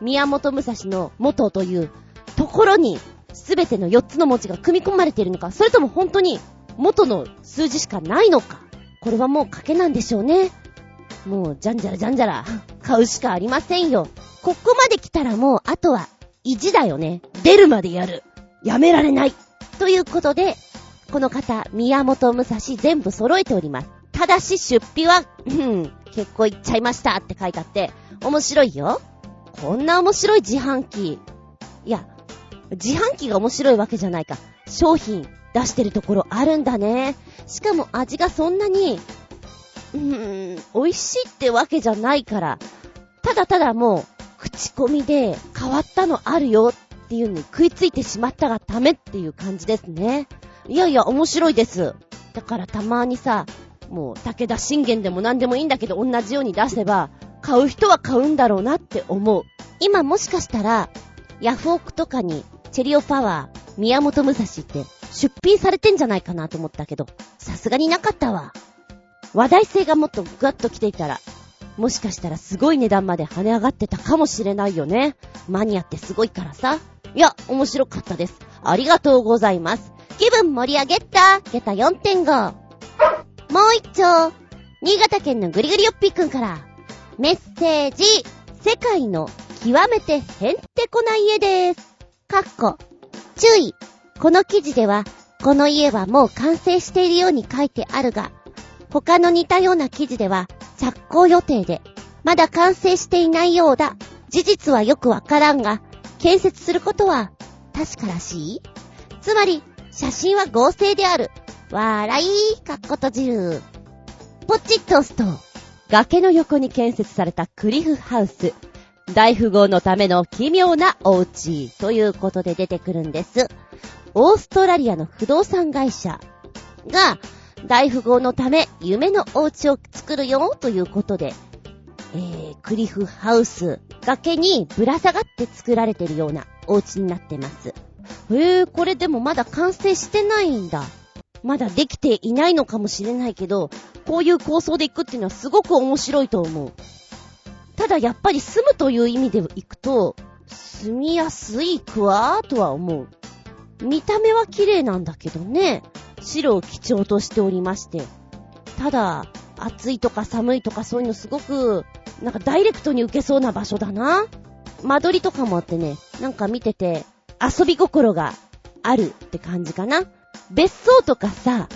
宮本武蔵の元というところに、すべての4つの文字が組み込まれているのか、それとも本当に元の数字しかないのか。これはもう賭けなんでしょうね。もう、じゃんじゃらじゃんじゃら、買うしかありませんよ。ここまで来たらもう、あとは、意地だよね。出るまでやる。やめられない。ということで、この方、宮本武蔵全部揃えております。ただし出費は、うん、結構いっちゃいましたって書いてあって、面白いよ。こんな面白い自販機。いや、自販機が面白いわけじゃないか。商品出してるところあるんだね。しかも味がそんなに、うーん、美味しいってわけじゃないから、ただただもう、口コミで変わったのあるよっていうのに食いついてしまったがためっていう感じですね。いやいや、面白いです。だからたまにさ、もう武田信玄でも何でもいいんだけど同じように出せば、買う人は買うんだろうなって思う。今もしかしたら、ヤフオクとかに、チェリオパワー、宮本武蔵って出品されてんじゃないかなと思ったけど、さすがになかったわ。話題性がもっとグワッと来ていたら、もしかしたらすごい値段まで跳ね上がってたかもしれないよね。マニアってすごいからさ。いや、面白かったです。ありがとうございます。気分盛り上げたゲタ4.5。もう一丁、新潟県のぐりぐりよっぴーくんから、メッセージ、世界の極めてへんてこな家です。かっこ。注意。この記事では、この家はもう完成しているように書いてあるが、他の似たような記事では、着工予定で、まだ完成していないようだ。事実はよくわからんが、建設することは確からしい？つまり、写真は合成である。笑い、かっこ閉じる。ポチッと押すと、崖の横に建設されたクリフハウス。大富豪のための奇妙なお家ということで出てくるんです。オーストラリアの不動産会社が大富豪のため夢のお家を作るよということで、えー、クリフハウス、崖にぶら下がって作られてるようなお家になってます。へえ、これでもまだ完成してないんだ。まだできていないのかもしれないけど、こういう構想で行くっていうのはすごく面白いと思う。ただやっぱり住むという意味で行くと、住みやすいくわーとは思う。見た目は綺麗なんだけどね。白を基調としておりまして。ただ、暑いとか寒いとかそういうのすごく、なんかダイレクトに受けそうな場所だな。間取りとかもあってね、なんか見てて、遊び心があるって感じかな。別荘とかさ、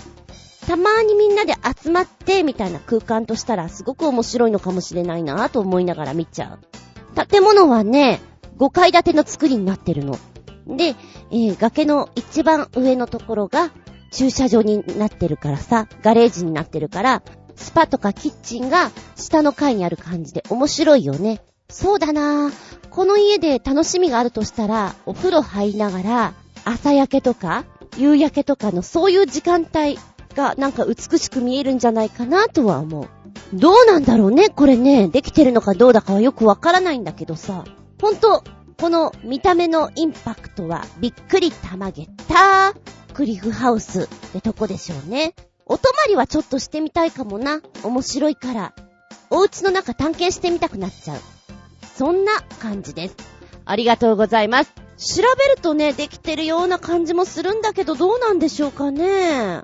たまーにみんなで集まってみたいな空間としたらすごく面白いのかもしれないなと思いながら見ちゃう。建物はね、5階建ての作りになってるの。で、えー、崖の一番上のところが駐車場になってるからさ、ガレージになってるから、スパとかキッチンが下の階にある感じで面白いよね。そうだなぁ。この家で楽しみがあるとしたら、お風呂入りながら、朝焼けとか、夕焼けとかのそういう時間帯がなんか美しく見えるんじゃないかなとは思う。どうなんだろうねこれね、できてるのかどうだかはよくわからないんだけどさ。ほんと、この見た目のインパクトはびっくりたまげたクリフハウスってとこでしょうね。お泊まりはちょっとしてみたいかもな。面白いから。お家の中探検してみたくなっちゃう。そんな感じです。ありがとうございます。調べるとね、できてるような感じもするんだけど、どうなんでしょうかね。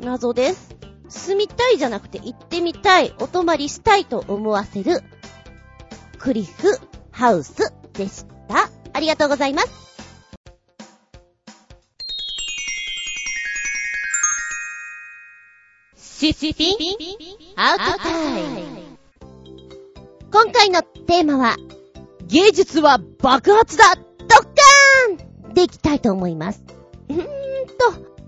謎です。住みたいじゃなくて行ってみたい、お泊まりしたいと思わせる、クリフハウスでした。ありがとうございます。シシピン？アウトタイム。今回のテーマは、芸術は爆発だドッカーンでいきたいと思います。うーんと、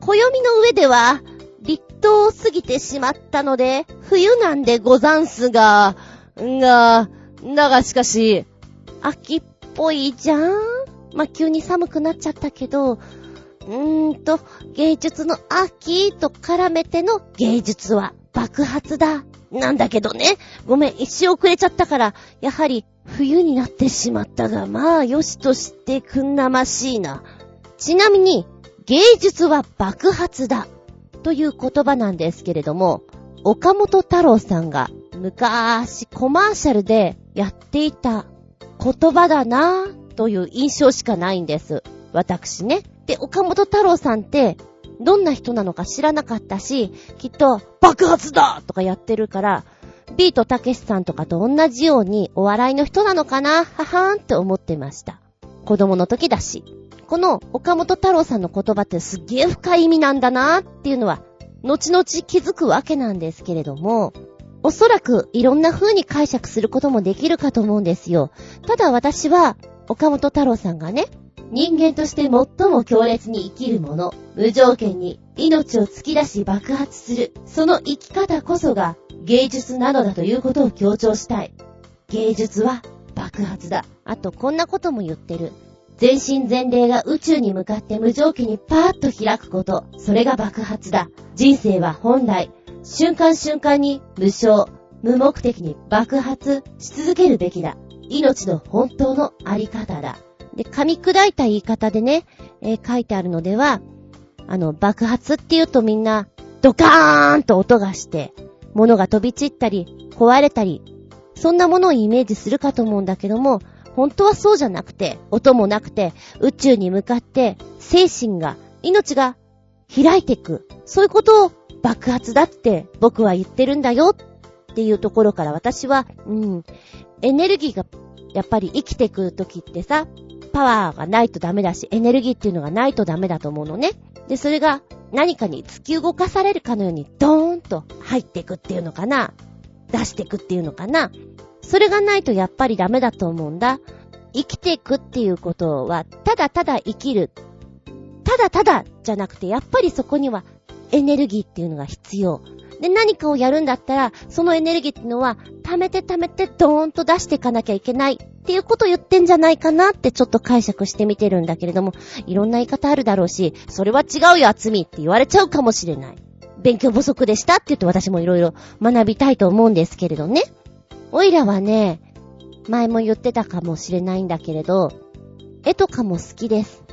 暦の上では、立冬を過ぎてしまったので、冬なんでござんすが、が、だがしかし、秋っぽいじゃんまあ、急に寒くなっちゃったけど、うーんと、芸術の秋と絡めての芸術は爆発だ。なんだけどね。ごめん、一瞬遅れちゃったから、やはり冬になってしまったが、まあ、よしとしてくんなましいな。ちなみに、芸術は爆発だ。という言葉なんですけれども、岡本太郎さんが昔コマーシャルでやっていた言葉だなぁという印象しかないんです。私ね。で、岡本太郎さんってどんな人なのか知らなかったし、きっと爆発だとかやってるから、ビートたけしさんとかと同じようにお笑いの人なのかなははーんって思ってました。子供の時だし。この岡本太郎さんの言葉ってすっげえ深い意味なんだなっていうのは、後々気づくわけなんですけれども、おそらくいろんな風に解釈することもできるかと思うんですよ。ただ私は、岡本太郎さんがね、人間として最も強烈に生きるもの、無条件に命を突き出し爆発する、その生き方こそが芸術なのだということを強調したい。芸術は爆発だ。あとこんなことも言ってる。全身全霊が宇宙に向かって無条件にパーッと開くこと。それが爆発だ。人生は本来、瞬間瞬間に無償、無目的に爆発し続けるべきだ。命の本当のあり方だ。で、噛み砕いた言い方でね、えー、書いてあるのでは、あの、爆発って言うとみんな、ドカーンと音がして、物が飛び散ったり、壊れたり、そんなものをイメージするかと思うんだけども、本当はそうじゃなくて、音もなくて、宇宙に向かって、精神が、命が開いていく。そういうことを爆発だって僕は言ってるんだよっていうところから私は、うん、エネルギーがやっぱり生きていく時ってさ、パワーがないとダメだし、エネルギーっていうのがないとダメだと思うのね。で、それが何かに突き動かされるかのようにドーンと入っていくっていうのかな。出していくっていうのかな。それがないとやっぱりダメだと思うんだ。生きていくっていうことは、ただただ生きる。ただただじゃなくて、やっぱりそこにはエネルギーっていうのが必要。で、何かをやるんだったら、そのエネルギーっていうのは、溜めて溜めてドーンと出していかなきゃいけないっていうことを言ってんじゃないかなってちょっと解釈してみてるんだけれども、いろんな言い方あるだろうし、それは違うよ、厚みって言われちゃうかもしれない。勉強不足でしたって言って私もいろいろ学びたいと思うんですけれどね。おいらはね、前も言ってたかもしれないんだけれど、絵とかも好きです。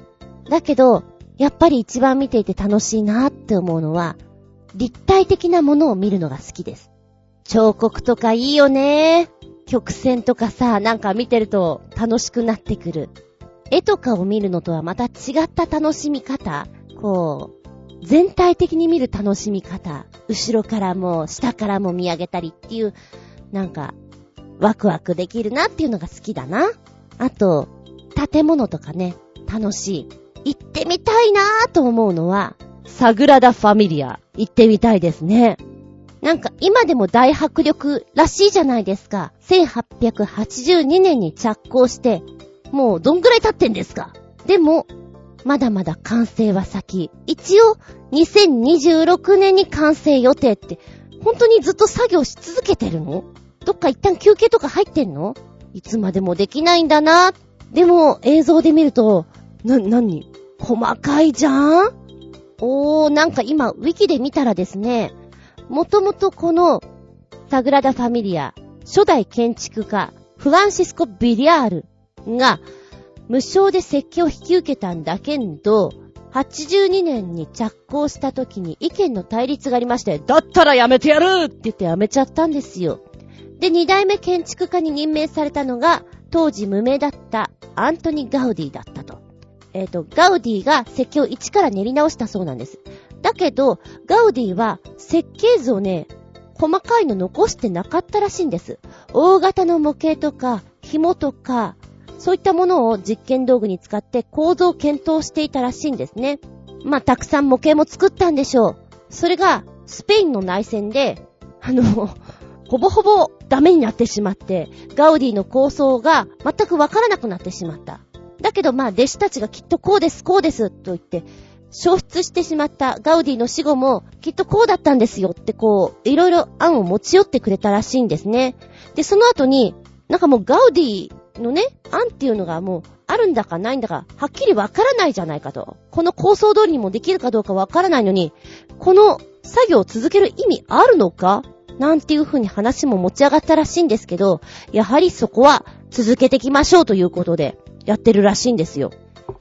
だけど、やっぱり一番見ていて楽しいなって思うのは、立体的なものを見るのが好きです。彫刻とかいいよね。曲線とかさ、なんか見てると楽しくなってくる。絵とかを見るのとはまた違った楽しみ方。こう、全体的に見る楽しみ方。後ろからも下からも見上げたりっていう、なんか、ワクワクできるなっていうのが好きだな。あと、建物とかね、楽しい。行ってみたいなぁと思うのは、サグラダ・ファミリア。行ってみたいですね。なんか今でも大迫力らしいじゃないですか。1882年に着工して、もうどんぐらい経ってんですかでも、まだまだ完成は先。一応、2026年に完成予定って、本当にずっと作業し続けてるの？どっか一旦休憩とか入ってんの？いつまでもできないんだな。でも、映像で見ると、な、なに細かいじゃん？おー、なんか今、ウィキで見たらですね、もともとこの、サグラダ・ファミリア、初代建築家、フランシスコ・ビリアールが、無償で設計を引き受けたんだけど、82年に着工した時に意見の対立がありまして、だったらやめてやるって言ってやめちゃったんですよ。で、二代目建築家に任命されたのが、当時無名だったアントニ・ガウディだったと。えっ、ー、と、ガウディが設計を一から練り直したそうなんです。だけど、ガウディは設計図をね、細かいの残してなかったらしいんです。大型の模型とか、紐とか、そういったものを実験道具に使って構造を検討していたらしいんですね。まあ、たくさん模型も作ったんでしょう。それが、スペインの内戦で、あの、ほぼほぼダメになってしまって、ガウディの構想が全くわからなくなってしまった。だけどまあ弟子たちがきっとこうです、こうです、と言って、消失してしまったガウディの死後も、きっとこうだったんですよってこう、いろいろ案を持ち寄ってくれたらしいんですね。で、その後に、なんかもうガウディのね、案っていうのがもう、あるんだかないんだか、はっきりわからないじゃないかと。この構想通りにもできるかどうかわからないのに、この作業を続ける意味あるのか？なんていう風に話も持ち上がったらしいんですけど、やはりそこは続けていきましょうということで、やってるらしいんですよ。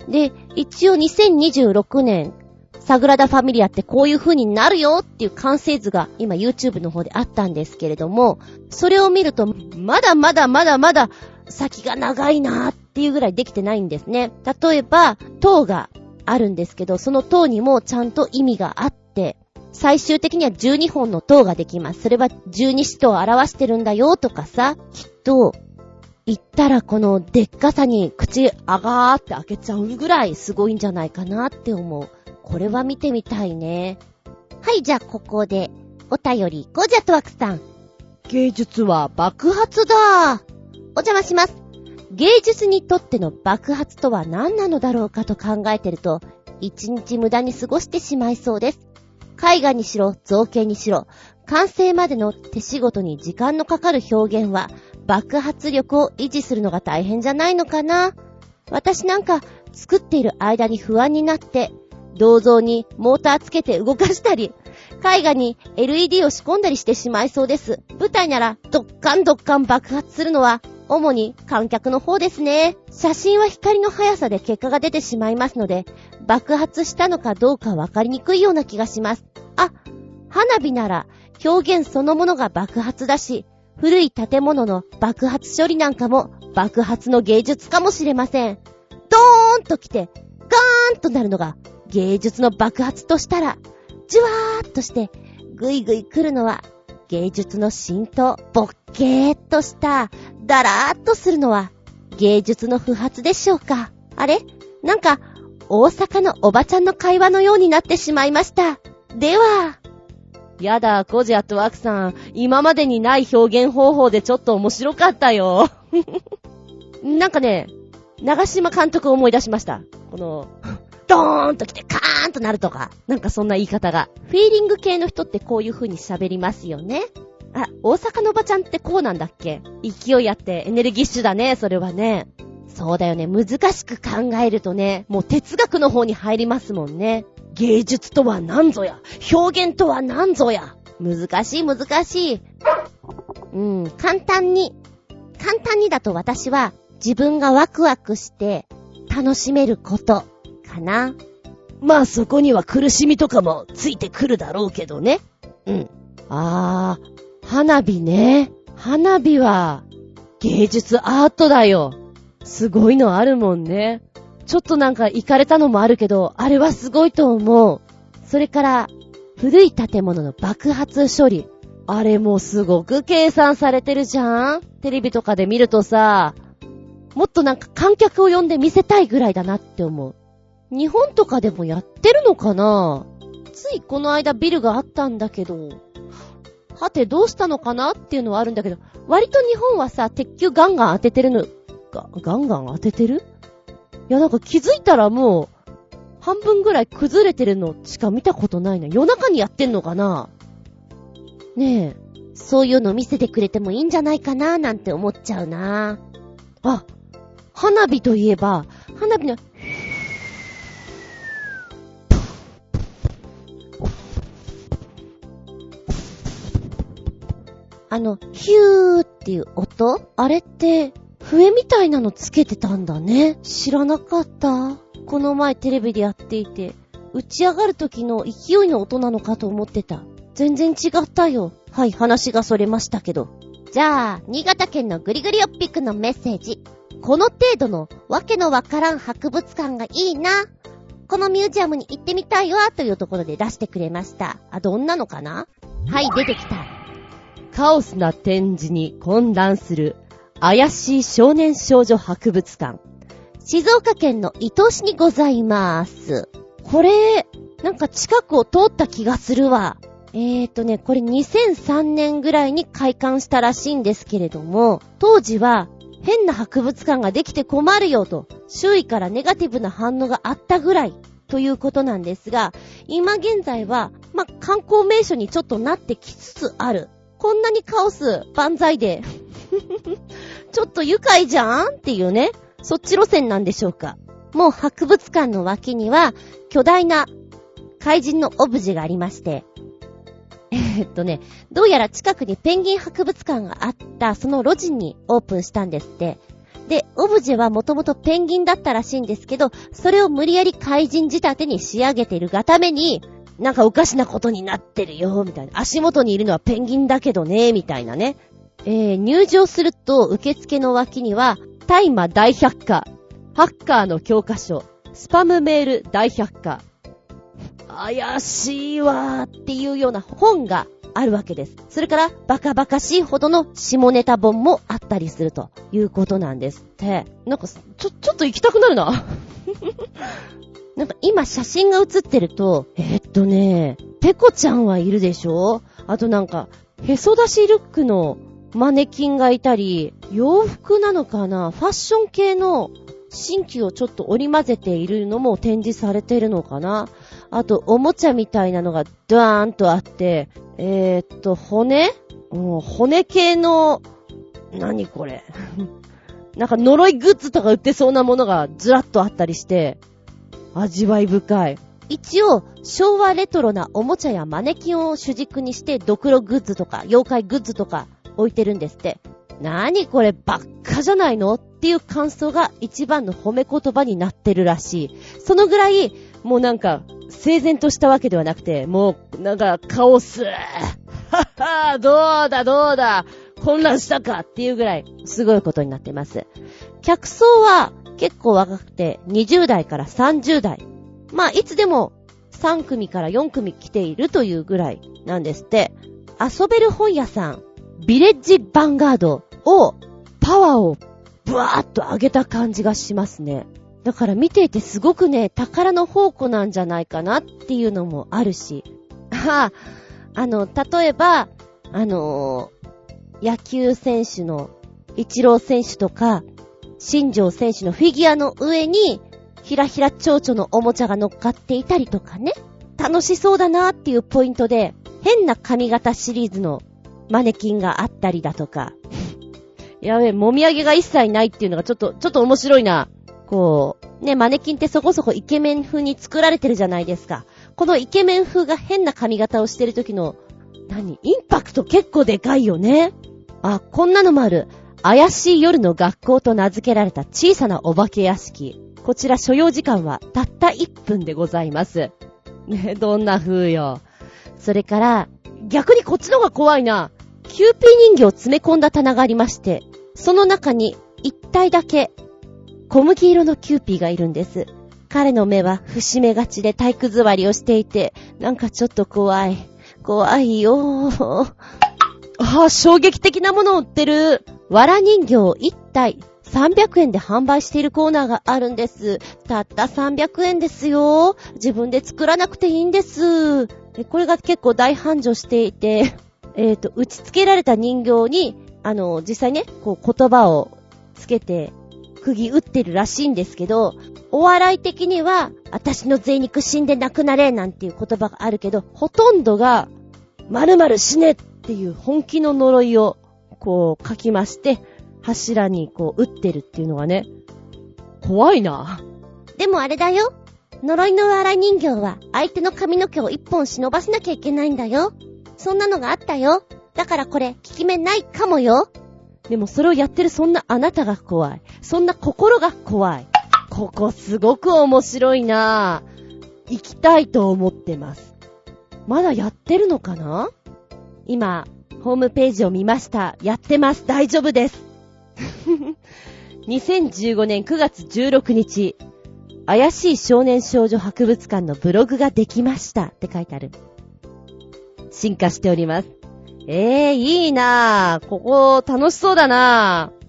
で、一応2026年、サグラダ・ファミリアってこういう風になるよっていう完成図が今 YouTube の方であったんですけれども、それを見ると、まだまだまだまだ先が長いなーっていうぐらいできてないんですね。例えば、塔があるんですけど、その塔にもちゃんと意味があって、最終的には12本の塔ができます。それは12使徒を表してるんだよとかさ、きっと行ったらこのでっかさに口あがーって開けちゃうぐらいすごいんじゃないかなって思う。これは見てみたいね。はい、じゃあここでお便りゴジャトワクさん。芸術は爆発だお邪魔します。芸術にとっての爆発とは何なのだろうかと考えてると、一日無駄に過ごしてしまいそうです。絵画にしろ、造形にしろ、完成までの手仕事に時間のかかる表現は、爆発力を維持するのが大変じゃないのかな？私なんか作っている間に不安になって、銅像にモーターつけて動かしたり、絵画に LED を仕込んだりしてしまいそうです。舞台ならドッカンドッカン爆発するのは、主に観客の方ですね。写真は光の速さで結果が出てしまいますので、爆発したのかどうかわかりにくいような気がします。あ、花火なら表現そのものが爆発だし、古い建物の爆発処理なんかも爆発の芸術かもしれません。ドーンと来て、ガーンとなるのが芸術の爆発としたら、じゅわーっとして、ぐいぐい来るのは芸術の浸透、ボッケーっとした、だらーっとするのは芸術の不発でしょうか。あれ？なんか、大阪のおばちゃんの会話のようになってしまいました。では、やだ、コジアットワークさん。今までにない表現方法でちょっと面白かったよ。*laughs* なんかね、長島監督を思い出しました。この、ドーンと来てカーンとなるとか。なんかそんな言い方が。フィーリング系の人ってこういう風に喋りますよね。あ、大阪のおばちゃんってこうなんだっけ？勢いあってエネルギッシュだね、それはね。そうだよね。難しく考えるとね、もう哲学の方に入りますもんね。芸術とは何ぞや。表現とは何ぞや。難しい難しい。うん、簡単に、簡単にだと私は自分がワクワクして楽しめることかな。まあそこには苦しみとかもついてくるだろうけどね。うん。あー、花火ね。花火は芸術アートだよ。すごいのあるもんね。ちょっとなんか行かれたのもあるけど、あれはすごいと思う。それから、古い建物の爆発処理。あれもすごく計算されてるじゃん。テレビとかで見るとさ、もっとなんか観客を呼んで見せたいぐらいだなって思う。日本とかでもやってるのかな？ついこの間ビルがあったんだけど、はてどうしたのかな？っていうのはあるんだけど、割と日本はさ、鉄球ガンガン当ててるの、ガンガン当ててる？や、なんか気づいたらもう、半分ぐらい崩れてるのしか見たことないな。夜中にやってんのかな？ねえ、そういうの見せてくれてもいいんじゃないかななんて思っちゃうな。あ、花火といえば、花火の、あの、ヒューっていう音？あれって、笛みたいなのつけてたんだね。知らなかった。この前テレビでやっていて、打ち上がる時の勢いの音なのかと思ってた。全然違ったよ。はい、話がそれましたけど。じゃあ、新潟県のグリグリオッピックのメッセージ。この程度のわけのわからん博物館がいいな。このミュージアムに行ってみたいわというところで出してくれました。あ、どんなのかな？はい、出てきた。カオスな展示に混乱する怪しい少年少女博物館。静岡県の伊東市にございます。これ、なんか近くを通った気がするわ。えーとね、これ2003年ぐらいに開館したらしいんですけれども、当時は変な博物館ができて困るよと、周囲からネガティブな反応があったぐらいということなんですが、今現在は、ま、観光名所にちょっとなってきつつある。こんなにカオス万歳でちょっと愉快じゃんっていうね、そっち路線なんでしょうか。もう博物館の脇には巨大な怪人のオブジェがありまして、え、っとね、どうやら近くにペンギン博物館があったその路地にオープンしたんですって。で、オブジェはもともとペンギンだったらしいんですけど、それを無理やり怪人仕立てに仕上げてるがために、なんかおかしなことになってるよ、みたいな。足元にいるのはペンギンだけどね、みたいなね。えー、入場すると受付の脇には、大麻大百科、ハッカーの教科書、スパムメール大百科、怪しいわーっていうような本があるわけです。それから、バカバカしいほどの下ネタ本もあったりするということなんですって。なんか、ちょ、ちょっと行きたくなるな。*laughs* なんか今写真が写ってると、えー、っとね、ペコちゃんはいるでしょ？あとなんか、へそ出しルックのマネキンがいたり、洋服なのかなファッション系の新規をちょっと織り混ぜているのも展示されているのかな。あと、おもちゃみたいなのがドワーンとあって、えー、っと、骨？骨系の、何これ？*laughs* なんか呪いグッズとか売ってそうなものがずらっとあったりして、味わい深い。一応、昭和レトロなおもちゃやマネキンを主軸にして、ドクログッズとか、妖怪グッズとか置いてるんですって。なにこればっかじゃないの？っていう感想が一番の褒め言葉になってるらしい。そのぐらい、もうなんか、整然としたわけではなくて、もう、なんか、カオス。ははどうだどうだ混乱したか？っていうぐらい、すごいことになってます。客層は結構若くて、20代から30代。まあ、いつでも3組から4組来ているというぐらいなんですって。遊べる本屋さん、ビレッジヴァンガードを、パワーをブワーっと上げた感じがしますね。だから見ていてすごくね、宝の宝庫なんじゃないかなっていうのもあるし。ああ、あの、例えば、あのー、野球選手の、一郎選手とか、新庄選手のフィギュアの上に、ひらひら蝶々のおもちゃが乗っかっていたりとかね。楽しそうだなっていうポイントで、変な髪型シリーズのマネキンがあったりだとか。やべえ、もみあげが一切ないっていうのがちょっと、ちょっと面白いな。こう、ね、マネキンってそこそこイケメン風に作られてるじゃないですか。このイケメン風が変な髪型をしてる時の、何？インパクト結構でかいよね。あ、こんなのもある。怪しい夜の学校と名付けられた小さなお化け屋敷。こちら所要時間はたった1分でございます。ね、どんな風よ。それから、逆にこっちの方が怖いな。キューピー人形を詰め込んだ棚がありまして、その中に一体だけ小麦色のキューピーがいるんです。彼の目は伏し目がちで体育座りをしていて、なんかちょっと怖い。怖いよー。ああ、衝撃的なものを売ってる。藁人形一体300円で販売しているコーナーがあるんです。たった300円ですよ。自分で作らなくていいんです。でこれが結構大繁盛していて、*laughs* えっ、ー、と、打ち付けられた人形に、あの、実際ね、こう言葉をつけて、釘打ってるらしいんですけど、お笑い的には、私の贅肉死んでなくなれなんていう言葉があるけど、ほとんどが、〇〇死ねっていう本気の呪いを、こう書きまして、柱にこう打ってるっていうのがね、怖いな。でもあれだよ。呪いの笑い人形は相手の髪の毛を一本忍ばせなきゃいけないんだよ。そんなのがあったよ。だからこれ、効き目ないかもよ。でもそれをやってるそんなあなたが怖い。そんな心が怖い。ここすごく面白いなぁ。行きたいと思ってます。まだやってるのかな？今、ホームページを見ました。やってます。大丈夫です。*laughs* 2015年9月16日、怪しい少年少女博物館のブログができましたって書いてある。進化しております。ええー、いいなぁ。ここ、楽しそうだなぁ。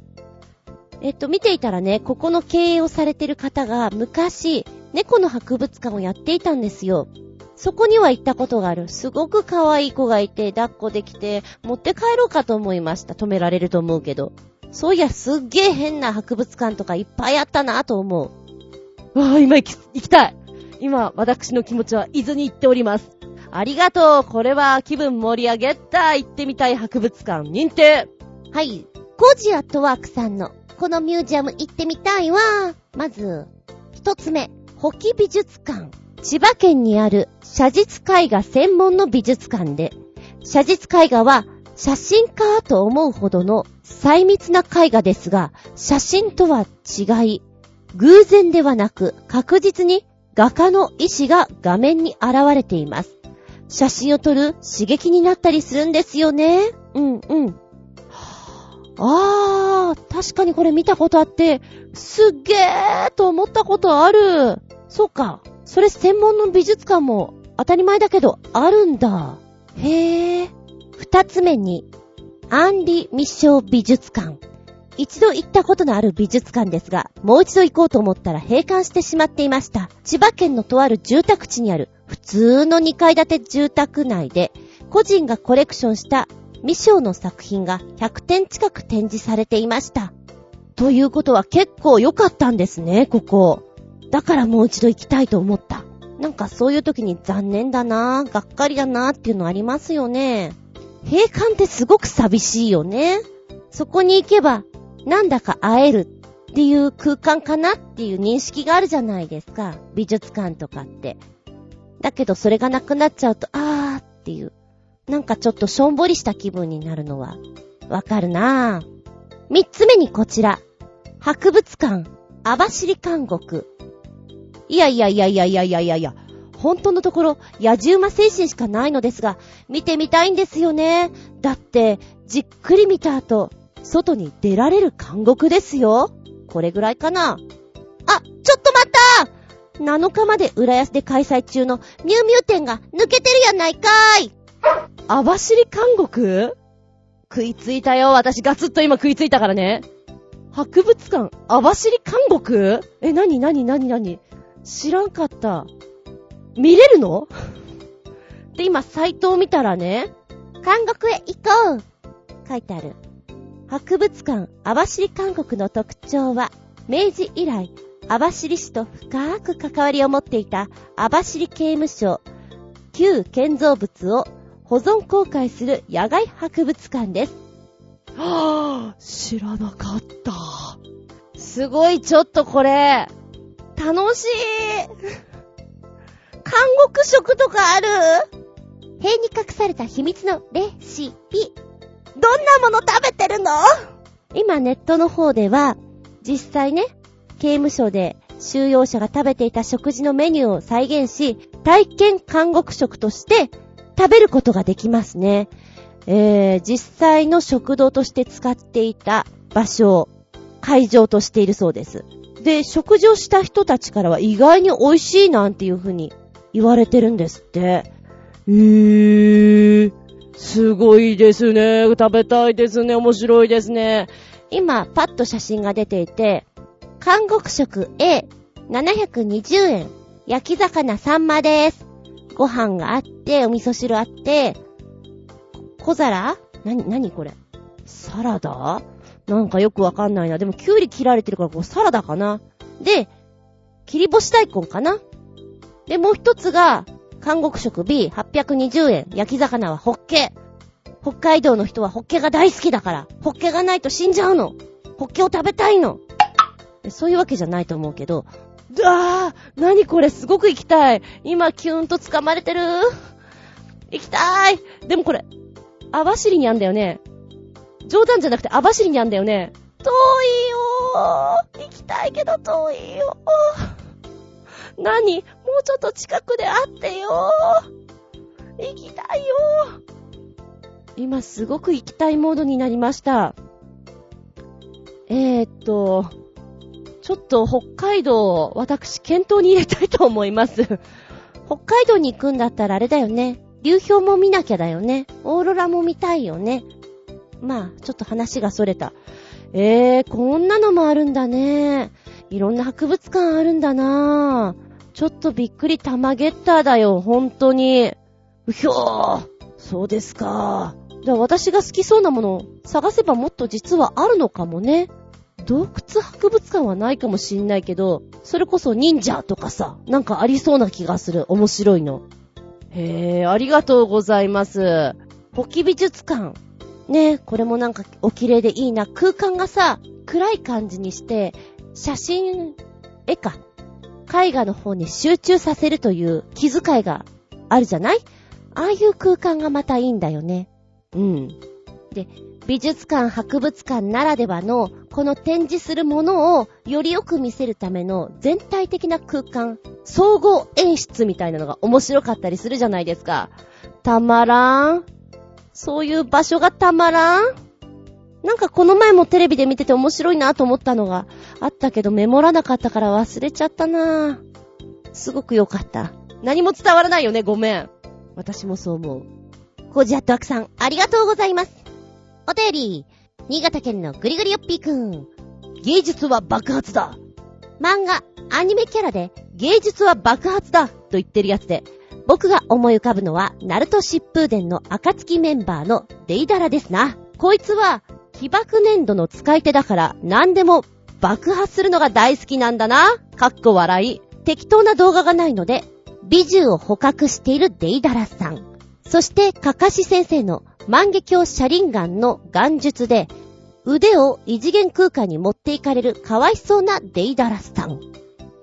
えっと、見ていたらね、ここの経営をされてる方が、昔、猫の博物館をやっていたんですよ。そこには行ったことがある。すごく可愛い子がいて、抱っこできて、持って帰ろうかと思いました。止められると思うけど。そういや、すっげえ変な博物館とかいっぱいあったなぁと思う。わあ、今行き、行きたい今、私の気持ちは伊豆に行っております。ありがとうこれは気分盛り上げた行ってみたい博物館認定はい。コジアットワークさんの、このミュージアム行ってみたいわ。まず、一つ目、ホキ美術館。千葉県にある写実絵画専門の美術館で、写実絵画は写真家と思うほどの細密な絵画ですが、写真とは違い、偶然ではなく確実に画家の意志が画面に現れています。写真を撮る刺激になったりするんですよね。うんうん。あー、確かにこれ見たことあって、すっげーと思ったことある。そうか。それ専門の美術館も当たり前だけどあるんだ。へー。二つ目に、アンリ・ミッション美術館。一度行ったことのある美術館ですが、もう一度行こうと思ったら閉館してしまっていました。千葉県のとある住宅地にある普通の2階建て住宅内で、個人がコレクションした未章の作品が100点近く展示されていました。ということは結構良かったんですね、ここ。だからもう一度行きたいと思った。なんかそういう時に残念だなぁがっかりだなぁっていうのありますよね。閉館ってすごく寂しいよね。そこに行けば、なんだか会えるっていう空間かなっていう認識があるじゃないですか。美術館とかって。だけどそれがなくなっちゃうと、あーっていう、なんかちょっとしょんぼりした気分になるのは、わかるなぁ。三つ目にこちら。博物館、網走監獄。いやいやいやいやいやいやいやいや、本当のところ、野獣馬精神しかないのですが、見てみたいんですよね。だって、じっくり見た後、外に出られる監獄ですよ。これぐらいかな。あ、ちょっと待った7日まで浦安で開催中のニューミュー店が抜けてるやないかーい網走監獄？食いついたよ。私ガツッと今食いついたからね。博物館、網走監獄？え、なになになになに知らんかった。見れるの？で、今、サイトを見たらね、監獄へ行こう書いてある。博物館、網走監獄の特徴は、明治以来、網走市と深く関わりを持っていた網走刑務所、旧建造物を保存公開する野外博物館です。はぁ、知らなかった。すごい、ちょっとこれ、楽しい。韓国食とかある？塀に隠された秘密のレシピ。どんなもの食べてるの？今ネットの方では、実際ね、刑務所で収容者が食べていた食事のメニューを再現し、体験監獄食として食べることができますね。えー、実際の食堂として使っていた場所を会場としているそうです。で、食事をした人たちからは意外に美味しいなんていう風に言われてるんですって。へー、すごいですね。食べたいですね。面白いですね。今、パッと写真が出ていて、韓国食 A、720円。焼き魚サンマです。ご飯があって、お味噌汁あって、小皿？なに、なにこれ？サラダ？なんかよくわかんないな。でも、キュウリ切られてるから、こう、サラダかなで、切り干し大根かなで、もう一つが、韓国食 B820 円。焼き魚はホッケ。北海道の人はホッケが大好きだから、ホッケがないと死んじゃうの。ホッケを食べたいの。そういうわけじゃないと思うけど、あー、なにこれ？すごく行きたい。今キューンと掴まれてる。行きたい。でもこれ、網走にあんだよね。冗談じゃなくて網走にあんだよね。遠いよー。行きたいけど遠いよー。何？もうちょっと近くで会ってよ。行きたいよ。今すごく行きたいモードになりました。えー、っと、ちょっと北海道、私検討に入れたいと思います。北海道に行くんだったらあれだよね。流氷も見なきゃだよね。オーロラも見たいよね。まあ、ちょっと話がそれた。えー、こんなのもあるんだね。いろんな博物館あるんだなちょっとびっくりタマゲッターだよ、ほんとに。うひょー。そうですか。じゃあ私が好きそうなものを探せばもっと実はあるのかもね。洞窟博物館はないかもしんないけど、それこそ忍者とかさ、なんかありそうな気がする。面白いの。へえ、ありがとうございます。ポキ美術館。ねこれもなんかお綺麗でいいな。空間がさ、暗い感じにして、写真、絵か。絵画の方に集中させるという気遣いがあるじゃない？ああいう空間がまたいいんだよね。うん。で、美術館、博物館ならではの、この展示するものをよりよく見せるための全体的な空間、総合演出みたいなのが面白かったりするじゃないですか。たまらん。そういう場所がたまらん。なんかこの前もテレビで見てて面白いなと思ったのがあったけどメモらなかったから忘れちゃったなすごく良かった。何も伝わらないよね、ごめん。私もそう思う。コージアットアクさん、ありがとうございます。お便り、新潟県のぐりぐりよっぴーくん。芸術は爆発だ。漫画、アニメキャラで芸術は爆発だと言ってるやつで、僕が思い浮かぶのは、ナルト疾風伝の暁メンバーのデイダラですな。こいつは、起爆粘土の使い手だから、何でも爆発するのが大好きなんだな。かっこ笑い。適当な動画がないので、美獣を捕獲しているデイダラさん。そして、かかし先生の万華鏡車輪眼の眼術で、腕を異次元空間に持っていかれるかわいそうなデイダラさん。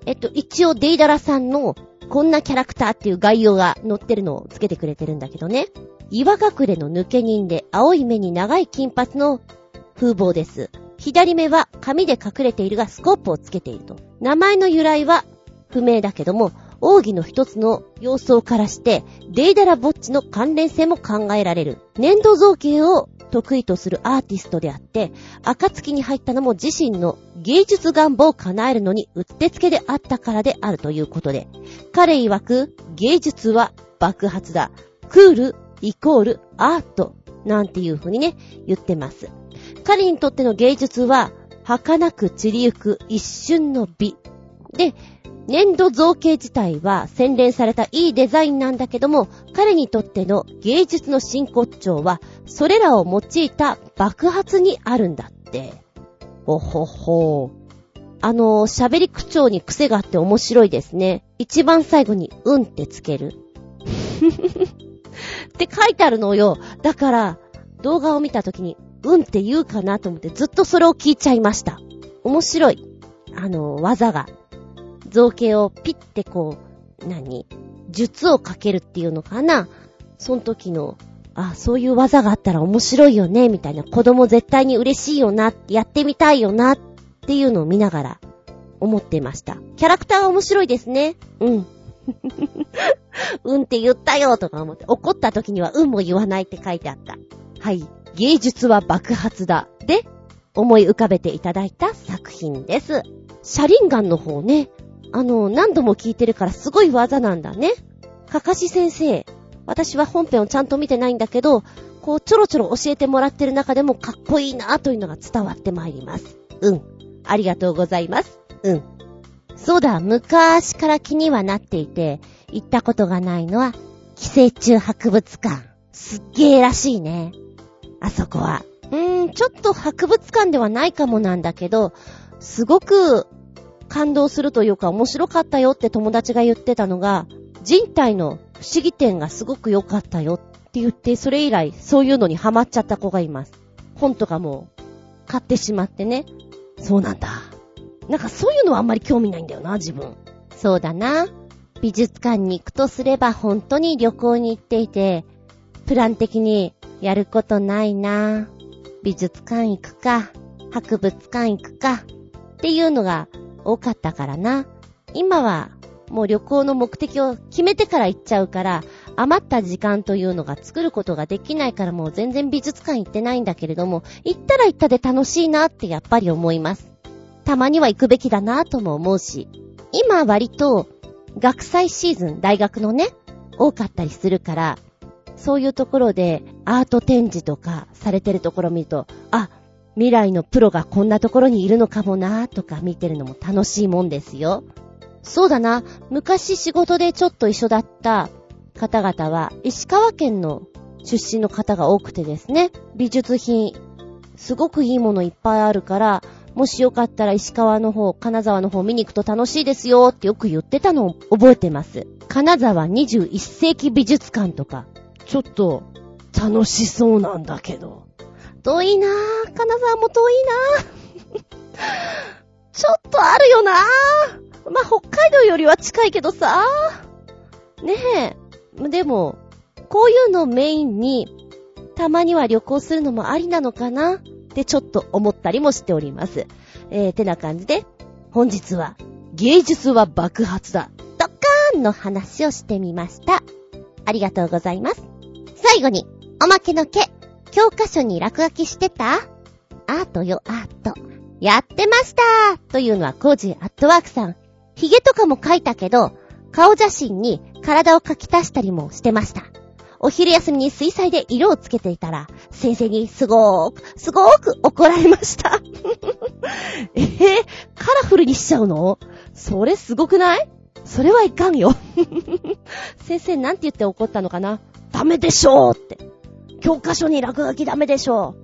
えっと、一応デイダラさんのこんなキャラクターっていう概要が載ってるのをつけてくれてるんだけどね。岩隠れの抜け人で青い目に長い金髪の風貌です。左目は髪で隠れているがスコープをつけていると。名前の由来は不明だけども、奥義の一つの様相からして、デイダラボッチの関連性も考えられる。粘土造形を得意とするアーティストであって、暁に入ったのも自身の芸術願望を叶えるのにうってつけであったからであるということで、彼曰く芸術は爆発だ。クールイコールアートなんていう風にね、言ってます。彼にとっての芸術は儚く散りゆく一瞬の美。で、粘土造形自体は洗練されたいいデザインなんだけども、彼にとっての芸術の真骨頂は、それらを用いた爆発にあるんだって。ほほほあの、喋り口調に癖があって面白いですね。一番最後に、うんってつける。*laughs* って書いてあるのよ。だから、動画を見た時に、うんって言うかなと思ってずっとそれを聞いちゃいました。面白い。あの、技が。造形をピッてこう、何？術をかけるっていうのかな？その時の、あ、そういう技があったら面白いよね、みたいな。子供絶対に嬉しいよな、やってみたいよな、っていうのを見ながら思ってました。キャラクターは面白いですね。うん。*laughs* うんって言ったよとか思って、怒った時にはうんも言わないって書いてあった。はい。芸術は爆発だ。で、思い浮かべていただいた作品です。シャリンガンの方ね、あの、何度も聞いてるからすごい技なんだね。かかし先生、私は本編をちゃんと見てないんだけど、こうちょろちょろ教えてもらってる中でもかっこいいなというのが伝わってまいります。うん。ありがとうございます。うん。そうだ、昔から気にはなっていて、行ったことがないのは、寄生虫博物館。すっげーらしいね。あそこは。うーん、ちょっと博物館ではないかもなんだけど、すごく感動するというか面白かったよって友達が言ってたのが、人体の不思議点がすごく良かったよって言って、それ以来そういうのにハマっちゃった子がいます。本とかも買ってしまってね。そうなんだ。なんかそういうのはあんまり興味ないんだよな、自分。そうだな。美術館に行くとすれば本当に旅行に行っていて、プラン的にやることないな。美術館行くか、博物館行くか、っていうのが多かったからな。今はもう旅行の目的を決めてから行っちゃうから、余った時間というのが作ることができないからもう全然美術館行ってないんだけれども、行ったら行ったで楽しいなってやっぱり思います。たまには行くべきだなとも思うし、今割と学祭シーズン、大学のね、多かったりするから、そういうところでアート展示とかされてるところを見ると、あ、未来のプロがこんなところにいるのかもなとか見てるのも楽しいもんですよ。そうだな、昔仕事でちょっと一緒だった方々は石川県の出身の方が多くてですね、美術品、すごくいいものいっぱいあるから、もしよかったら石川の方、金沢の方見に行くと楽しいですよってよく言ってたのを覚えてます。金沢21世紀美術館とか、ちょっと楽しそうなんだけど。遠いなぁ。金沢も遠いなぁ。*laughs* ちょっとあるよなぁ。まあ、北海道よりは近いけどさ。ねえ。でも、こういうのをメインに、たまには旅行するのもありなのかなってちょっと思ったりもしております。えー、てな感じで、本日は、芸術は爆発だ。ドッカーンの話をしてみました。ありがとうございます。最後に、おまけの毛。教科書に落書きしてた？アートよ、アート。やってましたというのはコージーアットワークさん。髭とかも描いたけど、顔写真に体を描き足したりもしてました。お昼休みに水彩で色をつけていたら、先生にすごーく、すごーく怒られました。*laughs* えー、カラフルにしちゃうの？それすごくない？それはいかんよ。*laughs* 先生なんて言って怒ったのかな？ダメでしょうって。教科書に落書きダメでしょ。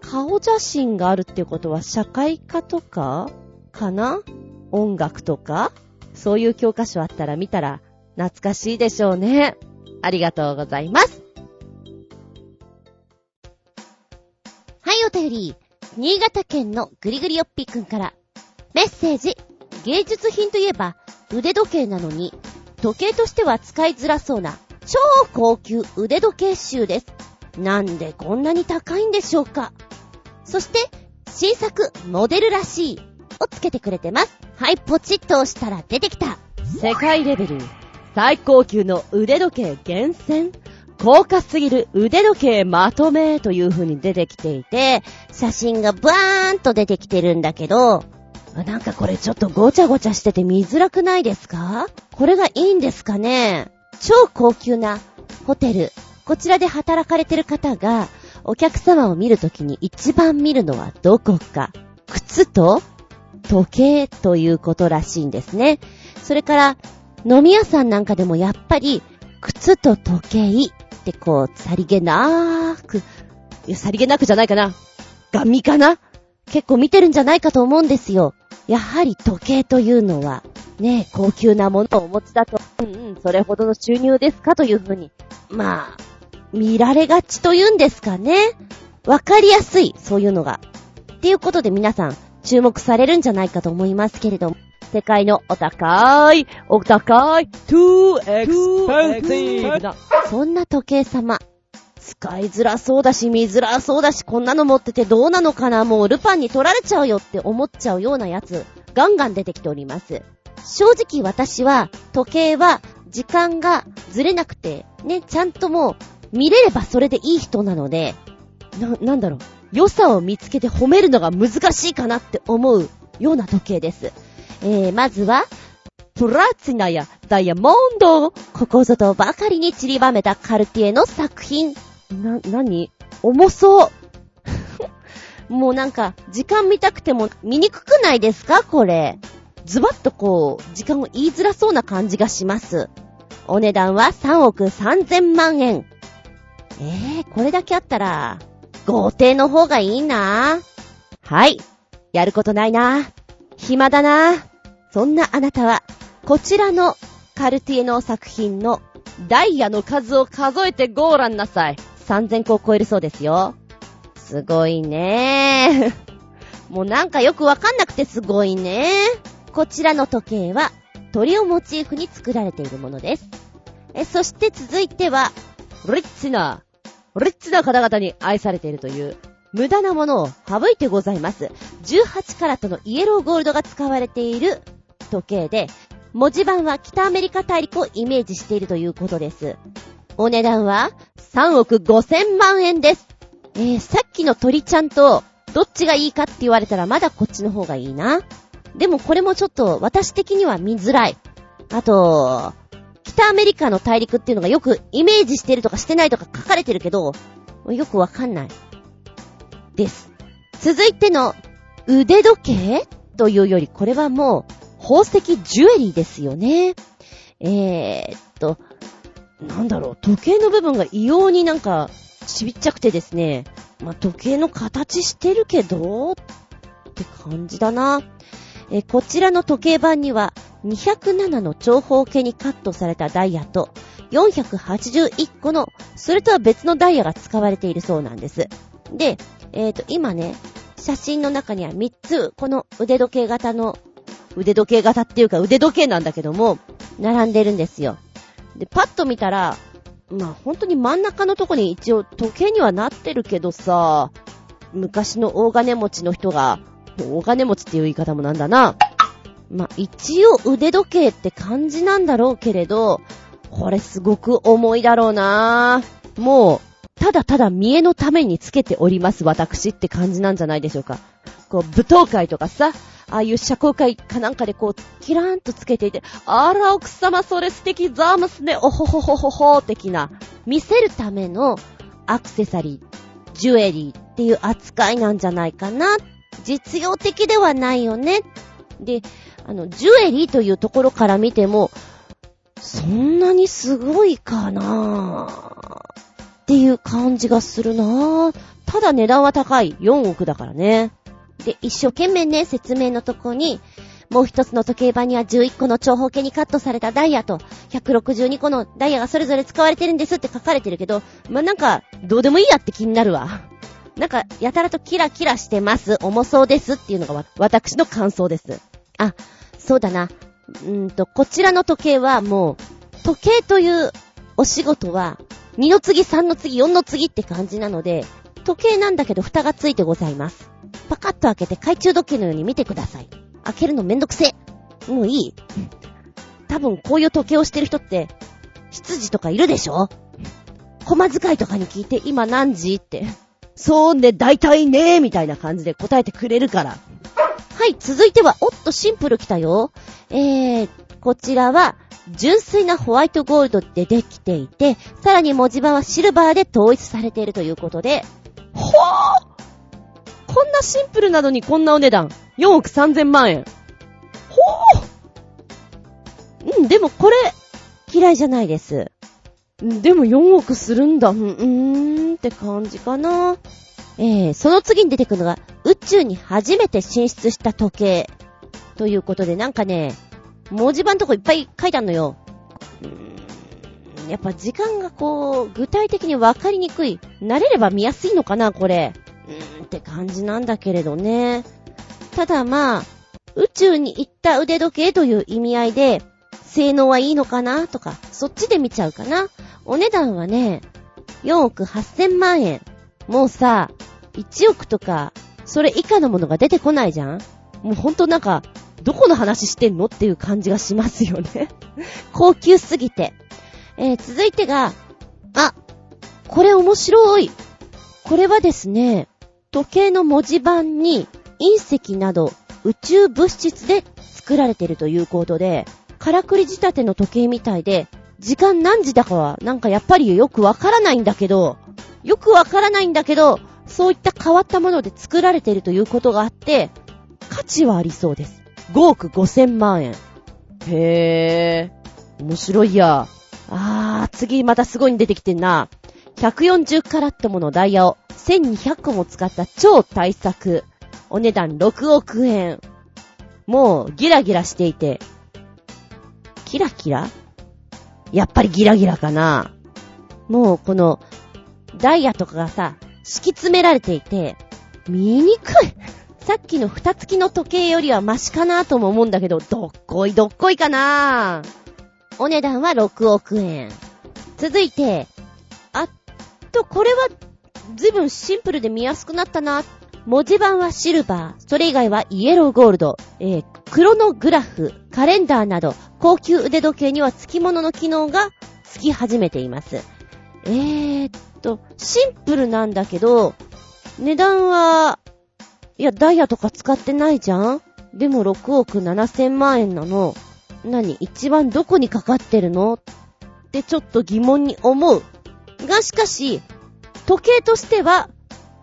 顔写真があるってことは社会科とかかな？音楽とか？そういう教科書あったら見たら懐かしいでしょうね。ありがとうございます。はい、お便り。新潟県のぐりぐりよっぴくんから。メッセージ。芸術品といえば腕時計なのに、時計としては使いづらそうな超高級腕時計集です。なんでこんなに高いんでしょうかそして、新作、モデルらしい、をつけてくれてます。はい、ポチッと押したら出てきた。世界レベル、最高級の腕時計厳選、高価すぎる腕時計まとめという風に出てきていて、写真がバーンと出てきてるんだけど、なんかこれちょっとごちゃごちゃしてて見づらくないですか？これがいいんですかね？超高級なホテル、こちらで働かれてる方が、お客様を見るときに一番見るのはどこか。靴と時計ということらしいんですね。それから、飲み屋さんなんかでもやっぱり、靴と時計ってこう、さりげなーく、いや、さりげなくじゃないかな。ガン見かな結構見てるんじゃないかと思うんですよ。やはり時計というのは、ね、高級なものをお持ちだと、うんうん、それほどの収入ですかというふうに、まあ、見られがちというんですかね。わかりやすい、そういうのが。っていうことで皆さん、注目されるんじゃないかと思いますけれども、世界のお高い、お高い、too expensive な、そんな時計様。使いづらそうだし、見づらそうだし、こんなの持っててどうなのかなもうルパンに取られちゃうよって思っちゃうようなやつ、ガンガン出てきております。正直私は、時計は、時間がずれなくて、ね、ちゃんともう、見れればそれでいい人なので、な、なんだろう、良さを見つけて褒めるのが難しいかなって思うような時計です。えー、まずは、プラチナやダイヤモンドここぞとばかりに散りばめたカルティエの作品。な、なに重そう。*laughs* もうなんか、時間見たくても見にくくないですか？これ。ズバッとこう、時間を言いづらそうな感じがします。お値段は3億3000万円。えー、これだけあったら、豪邸の方がいいなはい。やることないな暇だなそんなあなたは、こちらのカルティエの作品のダイヤの数を数えてご覧なさい。3000個を超えるそうですよ。すごいね *laughs* もうなんかよくわかんなくてすごいねこちらの時計は鳥をモチーフに作られているものです。え、そして続いては、リッチなリッチな方々に愛されているという、無駄なものを省いてございます。18カラットのイエローゴールドが使われている時計で、文字盤は北アメリカ大陸をイメージしているということです。お値段は3億5千万円です。えー、さっきの鳥ちゃんとどっちがいいかって言われたらまだこっちの方がいいな。でもこれもちょっと私的には見づらい。あと、北アメリカの大陸っていうのがよくイメージしてるとかしてないとか書かれてるけど、よくわかんない。です。続いての腕時計というより、これはもう宝石ジュエリーですよね。えー、っと、なんだろう、時計の部分が異様になんかちびっちゃくてですね、まあ、時計の形してるけど、って感じだな。えこちらの時計盤には207の長方形にカットされたダイヤと、481個の、それとは別のダイヤが使われているそうなんです。で、えっ、ー、と、今ね、写真の中には3つ、この腕時計型の、腕時計型っていうか腕時計なんだけども、並んでるんですよ。で、パッと見たら、まあ本当に真ん中のとこに一応時計にはなってるけどさ、昔の大金持ちの人が、大金持ちっていう言い方もなんだな。まあ、一応腕時計って感じなんだろうけれど、これすごく重いだろうなもう、ただただ見栄のためにつけております私って感じなんじゃないでしょうか。こう、舞踏会とかさ、ああいう社交会かなんかでこう、キラーンとつけていて、あら、奥様それ素敵ザーマスね、おほほほほほ的な、見せるためのアクセサリー、ジュエリーっていう扱いなんじゃないかな。実用的ではないよね。で、あの、ジュエリーというところから見ても、そんなにすごいかなっていう感じがするなぁただ値段は高い。4億だからね。で、一生懸命ね、説明のとこに、もう一つの時計盤には11個の長方形にカットされたダイヤと、162個のダイヤがそれぞれ使われてるんですって書かれてるけど、ま、なんか、どうでもいいやって気になるわ。なんか、やたらとキラキラしてます。重そうですっていうのがわ私の感想です。あ、そうだな。うんと、こちらの時計はもう、時計というお仕事は、2の次、3の次、4の次って感じなので、時計なんだけど蓋がついてございます。パカッと開けて懐中時計のように見てください。開けるのめんどくせえ。もういい多分こういう時計をしてる人って、羊とかいるでしょ？駒遣いとかに聞いて今何時？って。そうね、大体ね、みたいな感じで答えてくれるから。はい、続いては、おっと、シンプル来たよ。えー、こちらは、純粋なホワイトゴールドでできていて、さらに文字盤はシルバーで統一されているということで、ほーこんなシンプルなのにこんなお値段。4億3000万円。ほうん、でもこれ、嫌いじゃないです。でも4億するんだ。うーんって感じかな。えー、その次に出てくるのが、宇宙に初めて進出した時計。ということで、なんかね、文字盤とこいっぱい書いてあるのよ。うーん、やっぱ時間がこう、具体的にわかりにくい。慣れれば見やすいのかな、これ。うーんって感じなんだけれどね。ただまあ、宇宙に行った腕時計という意味合いで、性能はいいのかなとか、そっちで見ちゃうかな。お値段はね、4億8000万円。もうさ、1億とか、それ以下のものが出てこないじゃん？もうほんとなんか、どこの話してんのっていう感じがしますよね *laughs* 高級すぎて。えー、続いてが、あ、これ面白い。これはですね、時計の文字盤に隕石など宇宙物質で作られているということで、からくり仕立ての時計みたいで、時間何時だかはなんかやっぱりよくわからないんだけど、よくわからないんだけど、そういった変わったもので作られているということがあって、価値はありそうです。5億5千万円。へぇー。面白いや。あー、次またすごいに出てきてんな。140カラットものダイヤを1200個も使った超大作。お値段6億円。もうギラギラしていて。キラキラ？やっぱりギラギラかな。もうこのダイヤとかがさ、敷き詰められていて、見にくい。さっきの蓋付きの時計よりはマシかなとも思うんだけど、どっこいどっこいかなお値段は6億円。続いて、あっと、これは、ずいぶんシンプルで見やすくなったな。文字盤はシルバー、それ以外はイエローゴールド、えー、クロノグラフ、カレンダーなど、高級腕時計には付き物の機能が付き始めています。えーっと、シンプルなんだけど、値段は、いや、ダイヤとか使ってないじゃん？でも6億7千万円なの。何一番どこにかかってるの？ってちょっと疑問に思う。がしかし、時計としては、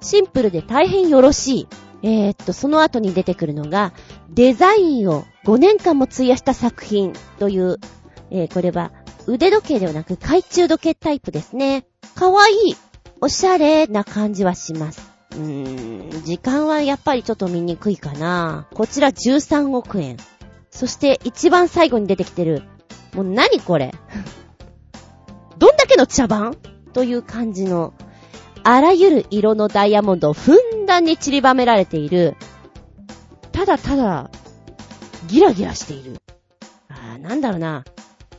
シンプルで大変よろしい。えー、っと、その後に出てくるのが、デザインを5年間も費やした作品という、えー、これは腕時計ではなく懐中時計タイプですね。かわいい、おしゃれな感じはします。うーん、時間はやっぱりちょっと見にくいかな。こちら13億円。そして一番最後に出てきてる。もう何これ *laughs* どんだけの茶番？という感じの、あらゆる色のダイヤモンドをふんだんに散りばめられている。ただただ、ギラギラしている。あー、なんだろうな。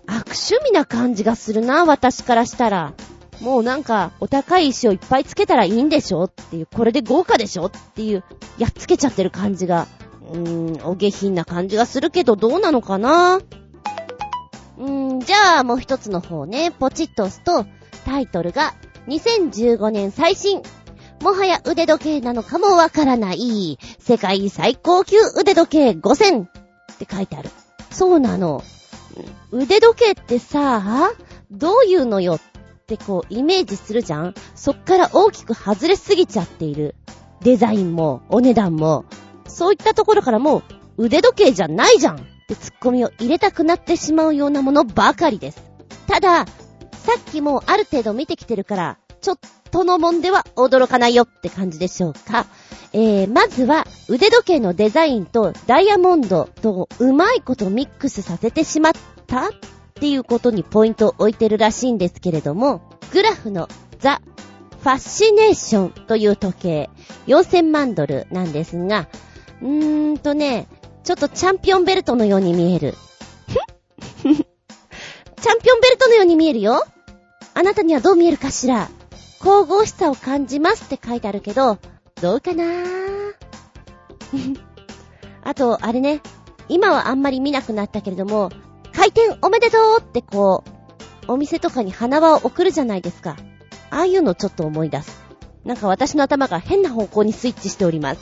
悪趣味な感じがするな、私からしたら。もうなんか、お高い石をいっぱいつけたらいいんでしょ？っていう、これで豪華でしょ？っていう、やっつけちゃってる感じが、うーん、お下品な感じがするけど、どうなのかな？うーん、じゃあもう一つの方ね、ポチッと押すと、タイトルが、2015年最新。もはや腕時計なのかもわからない。世界最高級腕時計5000って書いてある。そうなの。腕時計ってさ、どういうのよってこうイメージするじゃんそっから大きく外れすぎちゃっている。デザインも、お値段も。そういったところからもう腕時計じゃないじゃんってツッコミを入れたくなってしまうようなものばかりです。ただ、さっきもある程度見てきてるから、ちょっとのもんでは驚かないよって感じでしょうか。えー、まずは腕時計のデザインとダイヤモンドとうまいことミックスさせてしまったっていうことにポイントを置いてるらしいんですけれども、グラフのザ・ファッシネーションという時計、4000万ドルなんですが、うーんとね、ちょっとチャンピオンベルトのように見える。*laughs* チャンピオンベルトのように見えるよあなたにはどう見えるかしら？神々しさを感じますって書いてあるけど、どうかな？ぁ *laughs* あと、あれね、今はあんまり見なくなったけれども、開店おめでとうってこう、お店とかに花輪を送るじゃないですか。ああいうのちょっと思い出す。なんか私の頭が変な方向にスイッチしております。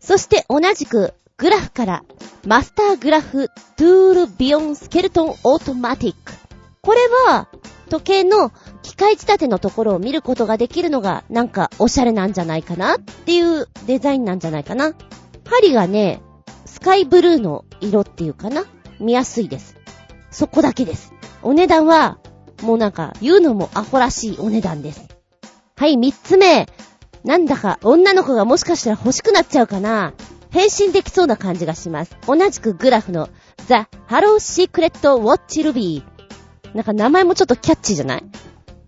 そして同じく、グラフから、マスターグラフトゥールビヨンスケルトンオートマティック。これは、時計の機機械仕立てのところを見ることができるのが、なんかおしゃれなんじゃないかなっていうデザインなんじゃないかな。針がね、スカイブルーの色っていうかな見やすいです。そこだけです。お値段は、もうなんか、言うのもアホらしいお値段です。はい、三つ目。なんだか、女の子がもしかしたら欲しくなっちゃうかな変身できそうな感じがします。同じく Graff の、 The Halo Secret Watch Ruby。なんか名前もちょっとキャッチーじゃない？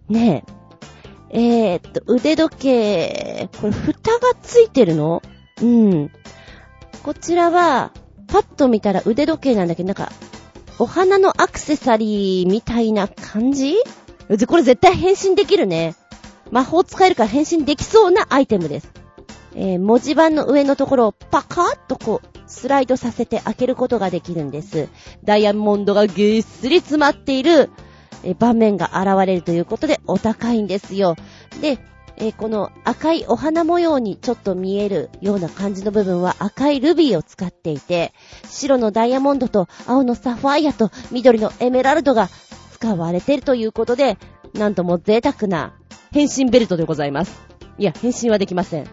ねえ。えー、っと、腕時計、これ蓋がついてるの？うん。こちらは、パッと見たら腕時計なんだけど、なんか、お花のアクセサリーみたいな感じ？これ絶対変身できるね。魔法使えるから変身できそうなアイテムです。えー文字盤の上のところをパカッとこう、スライドさせて開けることができるんです。ダイヤモンドがぎっすり詰まっている、えー盤面が現れるということでお高いんですよ。で、えこの赤いお花模様にちょっと見えるような感じの部分は赤いルビーを使っていて、白のダイヤモンドと青のサファイアと緑のエメラルドが使われているということで、なんとも贅沢な変身ベルトでございます。いや、変身はできません。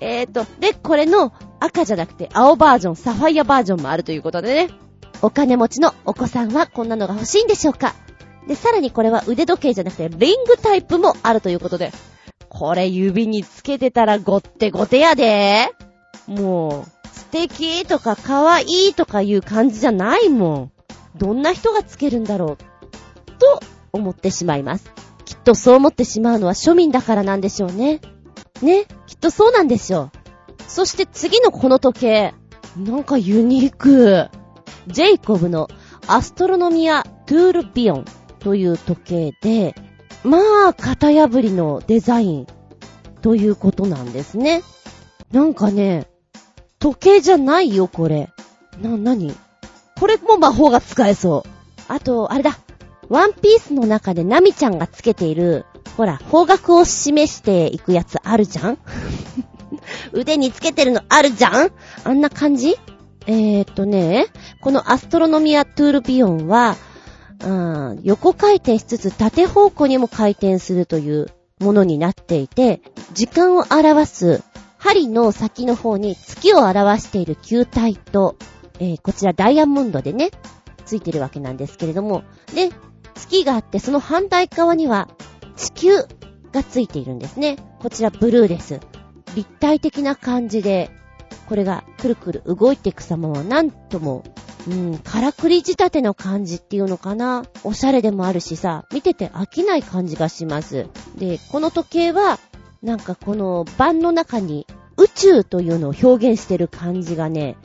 えーと、で、これの赤じゃなくて青バージョン、サファイアバージョンもあるということでね。お金持ちのお子さんはこんなのが欲しいんでしょうか？で、さらにこれは腕時計じゃなくてリングタイプもあるということで。これ指につけてたらごってごてやで。もう、素敵とか可愛いとかいう感じじゃないもん。どんな人がつけるんだろう。と思ってしまいます。きっとそう思ってしまうのは庶民だからなんでしょうね。ね、きっとそうなんでしょう。そして次のこの時計、なんかユニーク。ジェイコブのアストロノミア・トゥールビヨンという時計で、まあ、型破りのデザインということなんですね。なんかね、時計じゃないよ、これ。な、なにこれも魔法が使えそう。あと、あれだ。ワンピースの中でナミちゃんがつけている、ほら、方角を示していくやつあるじゃん？*laughs* 腕につけてるのあるじゃん？あんな感じ？えー、っとね、このアストロノミア・トゥールビヨンは、うん、横回転しつつ縦方向にも回転するというものになっていて、時間を表す針の先の方に月を表している球体と、えーこちらダイヤモンドでね、ついてるわけなんですけれども、で、月があってその反対側には地球がついているんですね。こちらブルーです。立体的な感じで、これがくるくる動いていく様はなんとも、うん、からくり仕立ての感じっていうのかな？おしゃれでもあるしさ、見てて飽きない感じがします。で、この時計は、なんかこの盤の中に宇宙というのを表現してる感じがね、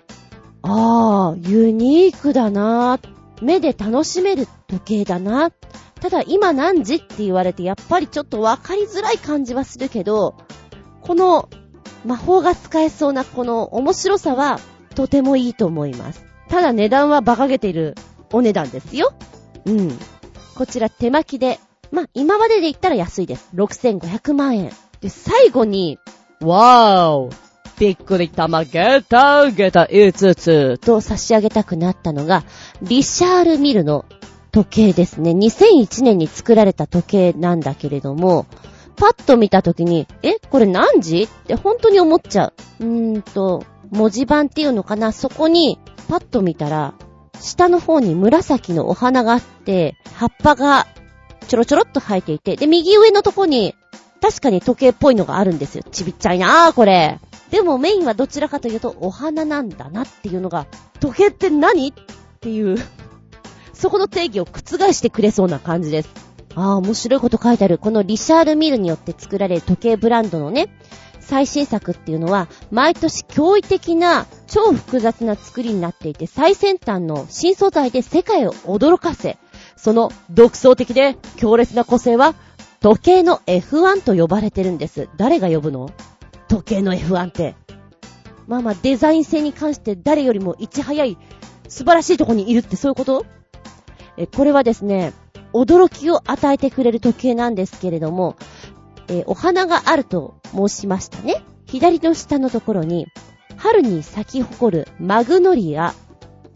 ああ、ユニークだな目で楽しめる時計だなただ今何時って言われてやっぱりちょっとわかりづらい感じはするけど、この魔法が使えそうなこの面白さはとてもいいと思います。ただ値段は馬鹿げているお値段ですよ。うん。こちら手巻きで、まあ、今までで言ったら安いです。6500万円。で、最後に、わーおびっくり玉ゲタゲタ5つと差し上げたくなったのが、リシャール・ミルの時計ですね。2001年に作られた時計なんだけれども、パッと見た時に、え、これ何時？って本当に思っちゃう。うーんと、文字盤っていうのかな？そこに、パッと見たら、下の方に紫のお花があって、葉っぱがちょろちょろっと生えていて、で、右上のとこに、確かに時計っぽいのがあるんですよ。ちびっちゃいなぁ、これ。でもメインはどちらかというと、お花なんだなっていうのが、時計って何？っていう、そこの定義を覆してくれそうな感じです。ああ、面白いこと書いてある。このリシャール・ミルによって作られる時計ブランドのね、最新作っていうのは、毎年驚異的な超複雑な作りになっていて、最先端の新素材で世界を驚かせ、その独創的で強烈な個性は、時計の F1 と呼ばれてるんです。誰が呼ぶの？時計の F1 って。まあまあ、デザイン性に関して誰よりもいち早い素晴らしいとこにいるってそういうこと？え、これはですね、驚きを与えてくれる時計なんですけれども、えーお花があると申しましたね。左の下のところに、春に咲き誇るマグノリア、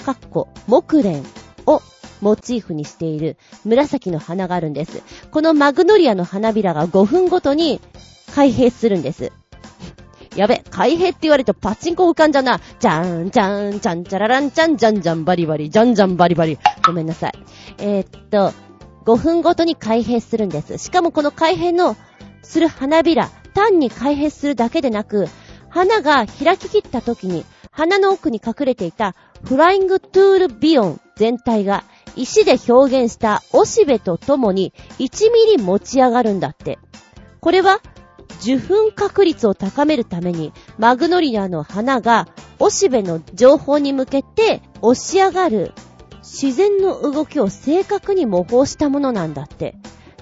かっこ、木蓮をモチーフにしている紫の花があるんです。このマグノリアの花びらが5分ごとに開閉するんです。やべ、開閉って言われるとパチンコ浮かんじゃな。じゃーん、じゃーん、じゃん、じゃららん、じゃん、じゃん、じゃん、バリバリ、じゃんじゃん、バリバリ。ごめんなさい。えー、っと、5分ごとに開閉するんです。しかもこの開閉のする花びら、単に開閉するだけでなく、花が開き切った時に、花の奥に隠れていたフライングトゥールビヨン全体が石で表現したおしべとともに1ミリ持ち上がるんだって。これは受粉確率を高めるためにマグノリアの花がおしべの情報に向けて押し上がる自然の動きを正確に模倣したものなんだって。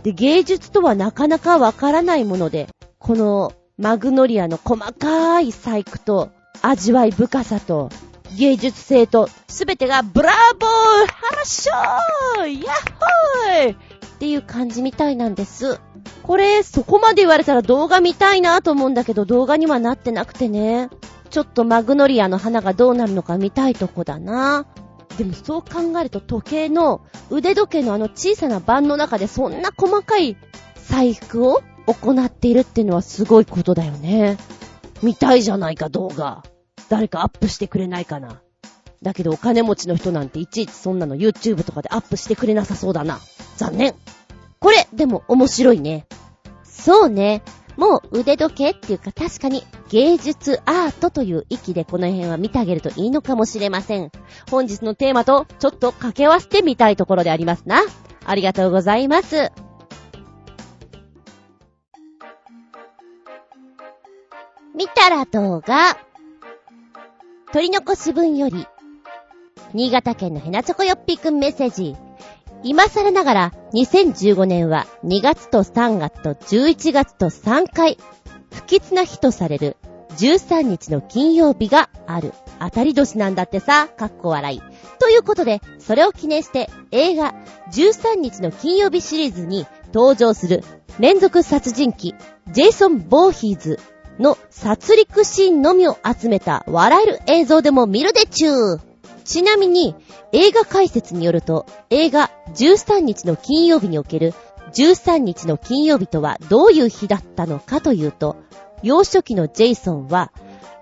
で、芸術とはなかなかわからないもので、このマグノリアの細かい細工と味わい深さと芸術性とすべてがブラボーハッショーヤッホーっていう感じみたいなんです。これ、そこまで言われたら動画見たいなと思うんだけど動画にはなってなくてね。ちょっとマグノリアの花がどうなるのか見たいとこだな。でもそう考えると時計の腕時計のあの小さな盤の中でそんな細かい細工を行っているっていうのはすごいことだよね。見たいじゃないか動画。誰かアップしてくれないかな。だけどお金持ちの人なんていちいちそんなの YouTube とかでアップしてくれなさそうだな。残念。これ、でも面白いね。そうね。もう腕時計っていうか確かに芸術アートという域でこの辺は見てあげるといいのかもしれません。本日のテーマとちょっと掛け合わせてみたいところでありますな。ありがとうございます。見たら動画。取り残し分より、新潟県のヘナチョコヨッピーくんメッセージ。今更ながら、2015年は2月と3月と11月と3回、不吉な日とされる13日の金曜日がある。当たり年なんだってさ、かっこ笑い。ということで、それを記念して映画13日の金曜日シリーズに登場する連続殺人鬼、ジェイソン・ボーヒーズの殺戮シーンのみを集めた笑える映像でも見るでちゅー。ちなみに、映画解説によると、映画13日の金曜日における13日の金曜日とはどういう日だったのかというと、幼少期のジェイソンは、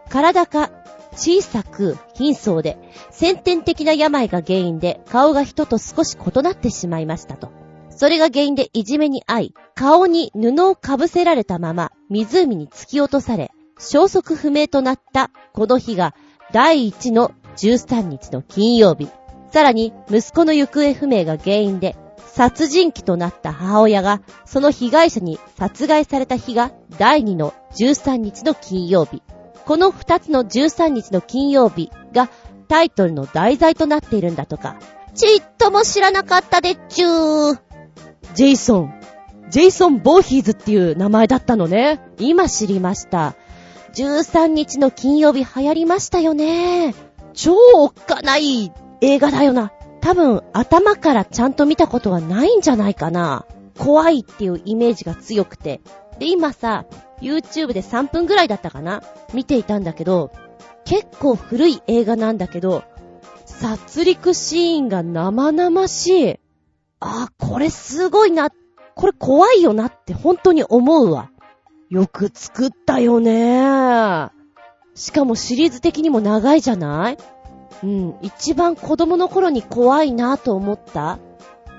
体が小さく貧相で、先天的な病が原因で顔が人と少し異なってしまいましたと。それが原因でいじめに遭い、顔に布をかぶせられたまま湖に突き落とされ、消息不明となったこの日が第一の13日の金曜日。さらに息子の行方不明が原因で殺人鬼となった母親がその被害者に殺害された日が第2の13日の金曜日。この2つの13日の金曜日がタイトルの題材となっているんだとか。ちっとも知らなかったでっちゅー。ジェイソン。ジェイソン・ボーヒーズっていう名前だったのね。今知りました。13日の金曜日流行りましたよね。超おっかない映画だよな。多分頭からちゃんと見たことはないんじゃないかな。怖いっていうイメージが強くて。で、今さ、YouTube で3分ぐらいだったかな見ていたんだけど、結構古い映画なんだけど、殺戮シーンが生々しい。あー、これすごいな。これ怖いよなって本当に思うわ。よく作ったよねしかもシリーズ的にも長いじゃない？うん、一番子供の頃に怖いなと思った？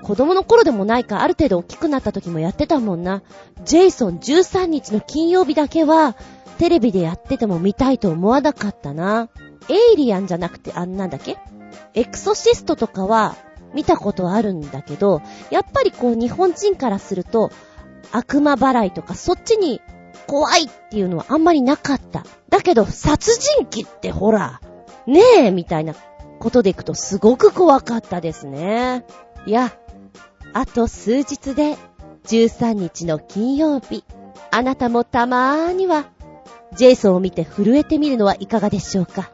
子供の頃でもないか、ある程度大きくなった時もやってたもんな。ジェイソン13日の金曜日だけは、テレビでやってても見たいと思わなかったな。エイリアンじゃなくて、あんなんだっけ？エクソシストとかは見たことあるんだけど、やっぱりこう日本人からすると、悪魔払いとかそっちに怖いっていうのはあんまりなかった。だけど、殺人鬼ってほら、ねえ、みたいなことでいくとすごく怖かったですね。いや、あと数日で13日の金曜日、あなたもたまーには、ジェイソンを見て震えてみるのはいかがでしょうか。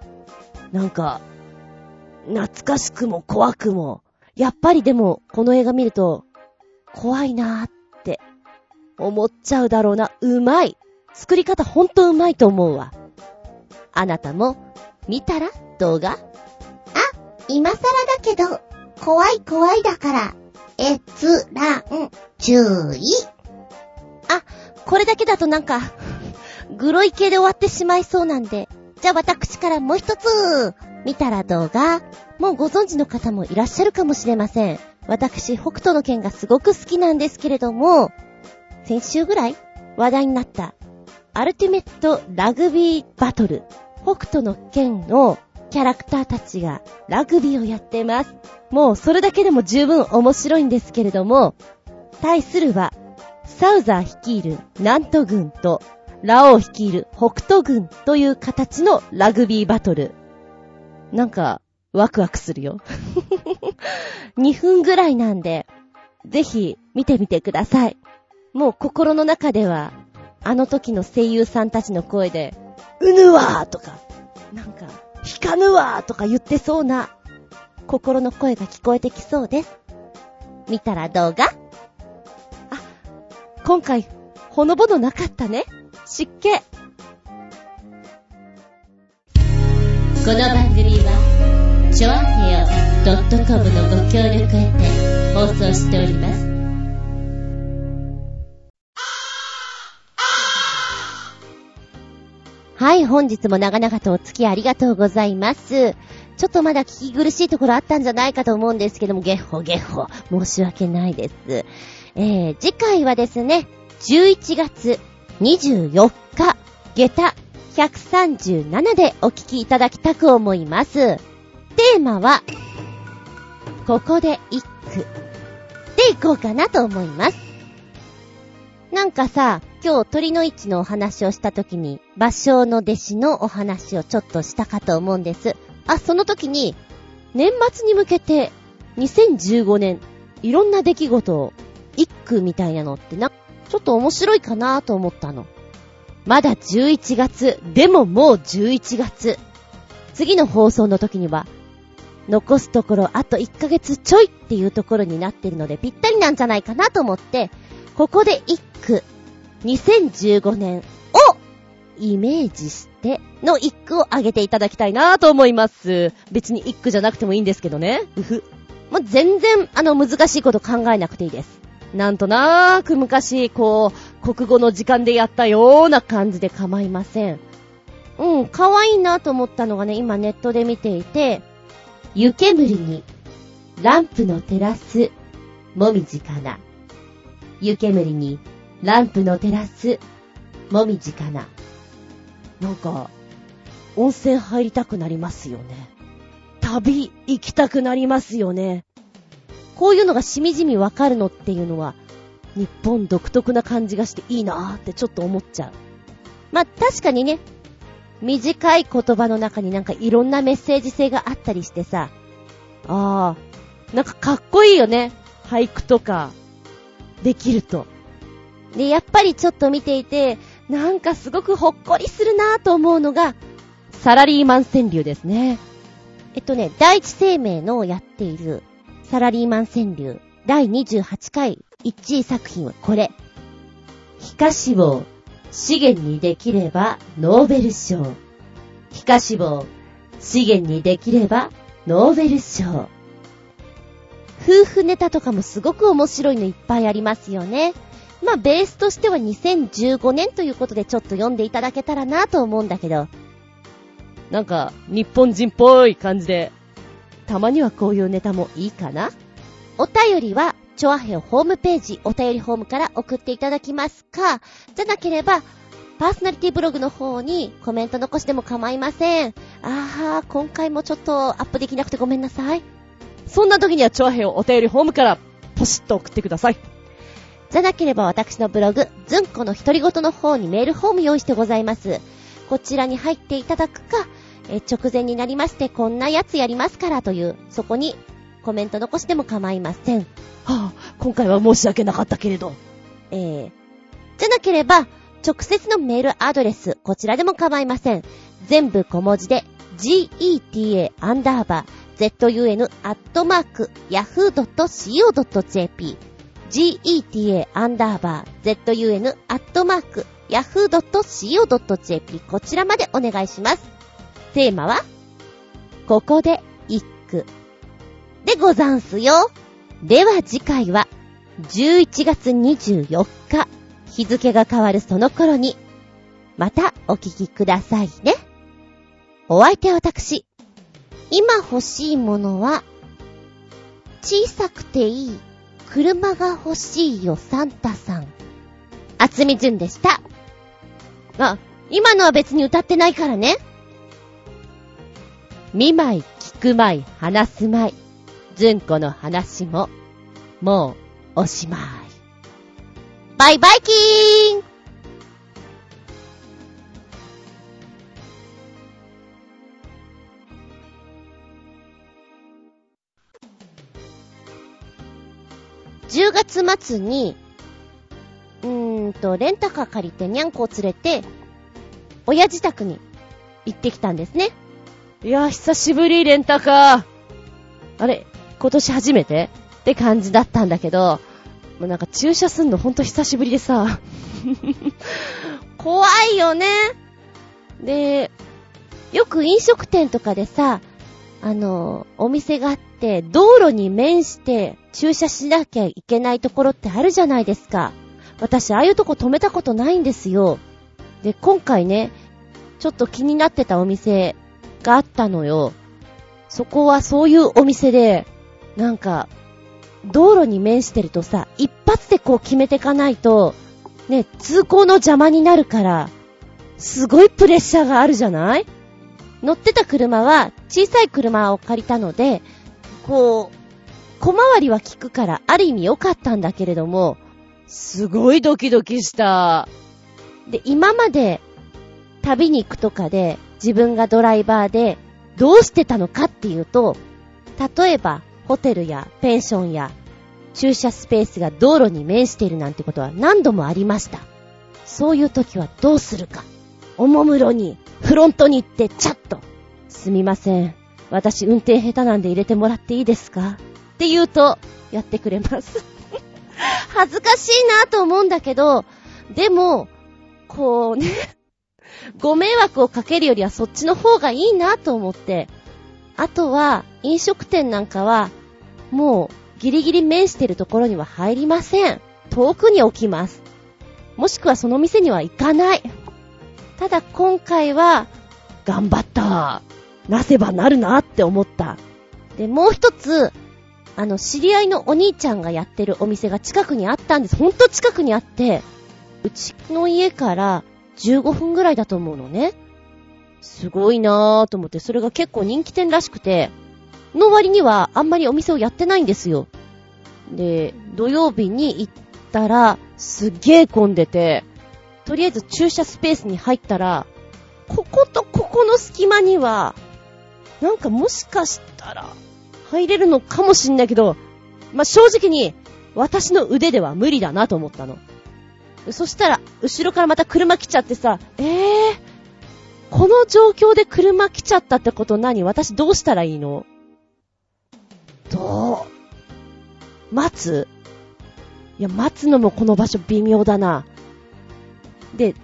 なんか、懐かしくも怖くも、やっぱりでもこの映画見ると、怖いなーって思っちゃうだろうな。うまい。作り方ほんとうまいと思うわ。あなたも見たら？動画？あ、今更だけど、怖い怖いだから、閲覧、注意。あ、これだけだとなんか、グロい系で終わってしまいそうなんで、じゃあ私からもう一つ、見たら動画、もうご存知の方もいらっしゃるかもしれません。私、北斗の剣がすごく好きなんですけれども、先週ぐらい話題になった、アルティメットラグビーバトル。北斗の剣のキャラクターたちがラグビーをやってます。もうそれだけでも十分面白いんですけれども、対するは、サウザー率いる南都軍と、ラオウ率いる北斗軍という形のラグビーバトル。なんか、ワクワクするよ。*laughs* 2分ぐらいなんで、ぜひ見てみてください。もう心の中では、あの時の声優さんたちの声で、うぬわーとか、なんか、ひかぬわーとか言ってそうな、心の声が聞こえてきそうです。見たら動画あ、今回、ほのぼのなかったね。湿気。この番組は、ちょあへよ .com のご協力へて放送しております。はい、本日も長々とお付き合いありがとうございます。ちょっとまだ聞き苦しいところあったんじゃないかと思うんですけども、ゲッホゲッホ、申し訳ないです。えー、次回はですね、11月24日、下駄137でお聞きいただきたく思います。テーマは、ここで一句でいこうかなと思います。なんかさ、今日鳥の位置のお話をした時に、芭蕉の弟子のお話をちょっとしたかと思うんです。あ、その時に、年末に向けて、2015年、いろんな出来事を、一句みたいなのってな、ちょっと面白いかなと思ったの。まだ11月、でももう11月。次の放送の時には、残すところあと1ヶ月ちょいっていうところになってるのでぴったりなんじゃないかなと思って、ここで一句、2015年をイメージしての一句をあげていただきたいなと思います。別に一句じゃなくてもいいんですけどね。うふ。もう全然、あの、難しいこと考えなくていいです。なんとなーく昔、こう、国語の時間でやったような感じで構いません。うん、可愛いなと思ったのがね、今ネットで見ていて、湯煙に、ランプの照らす、もみじかな。湯煙に、ランプの照らす、もみじかな。なんか、温泉入りたくなりますよね。旅行きたくなりますよね。こういうのがしみじみわかるのっていうのは、日本独特な感じがしていいなーってちょっと思っちゃう。まあ、確かにね、短い言葉の中になんかいろんなメッセージ性があったりしてさ、ああ、なんかかっこいいよね。俳句とか、できると。で、やっぱりちょっと見ていて、なんかすごくほっこりするなぁと思うのが、サラリーマン川柳ですね。えっとね、第一生命のやっているサラリーマン川柳第28回1位作品はこれ。皮下脂肪、資源にできればノーベル賞。皮下脂肪、資源にできればノーベル賞。夫婦ネタとかもすごく面白いのいっぱいありますよね。まあ、ベースとしては2015年ということでちょっと読んでいただけたらなと思うんだけど、なんか、日本人っぽい感じで、たまにはこういうネタもいいかな？お便りは、チョアヘオホームページ、お便りホームから送っていただきますか、じゃなければ、パーソナリティブログの方にコメント残しても構いません。あー、今回もちょっとアップできなくてごめんなさい。そんな時には、チョアヘをお便りホームから、ポシッと送ってください。じゃなければ私のブログ、ずんこの独り言の方にメールフォーム用意してございます。こちらに入っていただくか、え直前になりましてこんなやつやりますからという、そこにコメント残しても構いません。はあ、今回は申し訳なかったけれど。えー、じゃなければ、直接のメールアドレス、こちらでも構いません。全部小文字で、geta アンダーバー zun アットマーク yahoo.co.jp geta アンダーバー zun アットマーク yahoo.co.jp こちらまでお願いします。テーマは、ここで一句。でござんすよ。では次回は、11月24日、日付が変わるその頃に、またお聞きくださいね。お相手は私。今欲しいものは、小さくていい車が欲しいよサンタさん。あつみじゅんでした。あ、今のは別に歌ってないからね。見舞い、聞く舞い、話す舞い。ずんこの話も、もう、おしまい。バイバイキーン月末に、うーんと、レンタカー借りてにゃんこを連れて、親自宅に行ってきたんですね。いや、久しぶり、レンタカー。あれ、今年初めて？って感じだったんだけど、もうなんか駐車すんのほんと久しぶりでさ。*laughs* 怖いよね。で、よく飲食店とかでさ、あの、お店があって、道路に面して駐車しなきゃいけないところってあるじゃないですか。私、ああいうとこ止めたことないんですよ。で、今回ね、ちょっと気になってたお店があったのよ。そこはそういうお店で、なんか、道路に面してるとさ、一発でこう決めてかないと、ね、通行の邪魔になるから、すごいプレッシャーがあるじゃない？乗ってた車は小さい車を借りたので、こう、小回りは効くからある意味良かったんだけれども、すごいドキドキした。で、今まで旅に行くとかで自分がドライバーでどうしてたのかっていうと、例えばホテルやペンションや駐車スペースが道路に面しているなんてことは何度もありました。そういう時はどうするか。おもむろにフロントに行ってチャッと。すみません。私運転下手なんで入れてもらっていいですか？って言うと、やってくれます。*laughs* 恥ずかしいなと思うんだけど、でも、こうね、ご迷惑をかけるよりはそっちの方がいいなと思って、あとは、飲食店なんかは、もう、ギリギリ面してるところには入りません。遠くに置きます。もしくはその店には行かない。ただ今回は、頑張った。なせばなるなって思った。で、もう一つ、あの、知り合いのお兄ちゃんがやってるお店が近くにあったんです。ほんと近くにあって、うちの家から15分ぐらいだと思うのね。すごいなぁと思って、それが結構人気店らしくて、の割にはあんまりお店をやってないんですよ。で、土曜日に行ったら、すっげー混んでて、とりあえず駐車スペースに入ったら、こことここの隙間には、なんかもしかしたら、入れるのかもしんないけど、まあ、正直に、私の腕では無理だなと思ったの。そしたら、後ろからまた車来ちゃってさ、えー、この状況で車来ちゃったってこと何？私どうしたらいいの？どう？待つ？いや、待つのもこの場所微妙だな。で、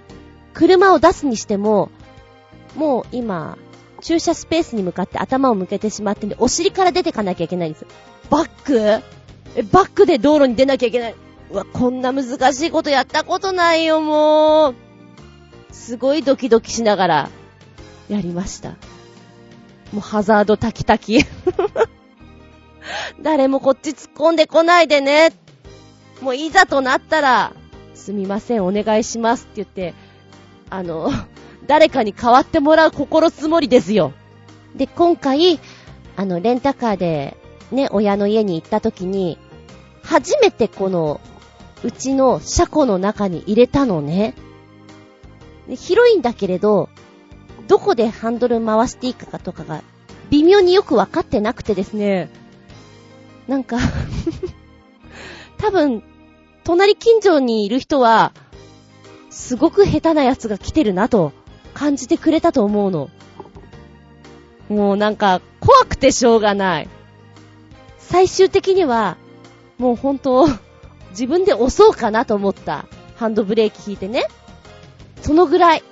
車を出すにしても、もう今、駐車スペースに向かって頭を向けてしまってんで、お尻から出てかなきゃいけないんです。バック？え、バックで道路に出なきゃいけない。うわ、こんな難しいことやったことないよ、もう。すごいドキドキしながら、やりました。もうハザードタキタキ。*laughs* 誰もこっち突っ込んでこないでね。もういざとなったら、すみません、お願いしますって言って、あの、*laughs* 誰かに代わってもらう心積もりですよ。で、今回、あの、レンタカーで、ね、親の家に行った時に、初めてこの、うちの車庫の中に入れたのね。広いんだけれど、どこでハンドル回していいかとかが、微妙によくわかってなくてですね。なんか、*laughs* 多分、隣近所にいる人は、すごく下手な奴が来てるなと感じてくれたと思うの。もうなんか、怖くてしょうがない。最終的には、もう本当、自分で押そうかなと思った。ハンドブレーキ引いてね。そのぐらい。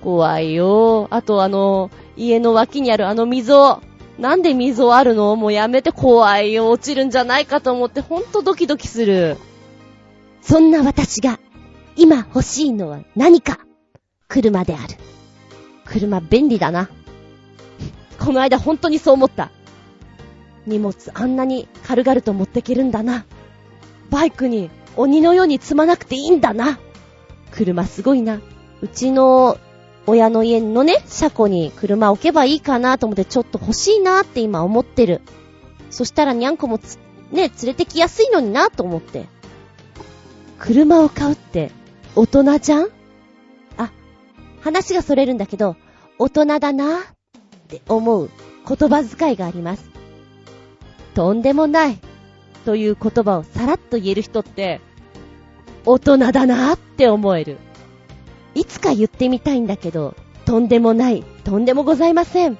怖いよ。あとあの、家の脇にあるあの溝。なんで溝あるの？もうやめて怖いよ。落ちるんじゃないかと思ってほんとドキドキする。そんな私が、今欲しいのは何か車である。車便利だな。この間本当にそう思った。荷物あんなに軽々と持ってけるんだな。バイクに鬼のように積まなくていいんだな。車すごいな。うちの親の家のね、車庫に車置けばいいかなと思ってちょっと欲しいなって今思ってる。そしたらにゃんこもつ、ね、連れてきやすいのになと思って。車を買うって大人じゃん？あ、話がそれるんだけど、大人だなって思う言葉遣いがあります。とんでもないという言葉をさらっと言える人って、大人だなって思える。いつか言ってみたいんだけど、とんでもない、とんでもございません。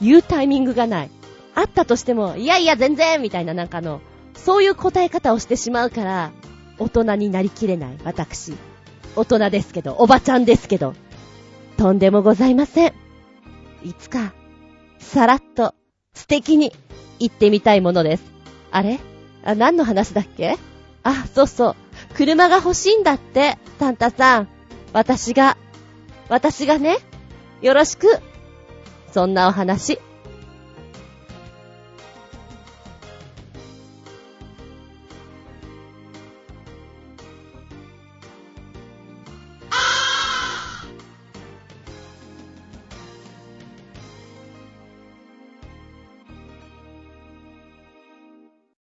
言うタイミングがない。あったとしても、いやいや全然みたいななんかの、そういう答え方をしてしまうから、大人になりきれない、私。大人ですけど、おばちゃんですけど、とんでもございません。いつか、さらっと、素敵に、言ってみたいものです。あれ？あ、何の話だっけ？あ、そうそう。車が欲しいんだって、サンタさん。私が、私がね、よろしく。そんなお話。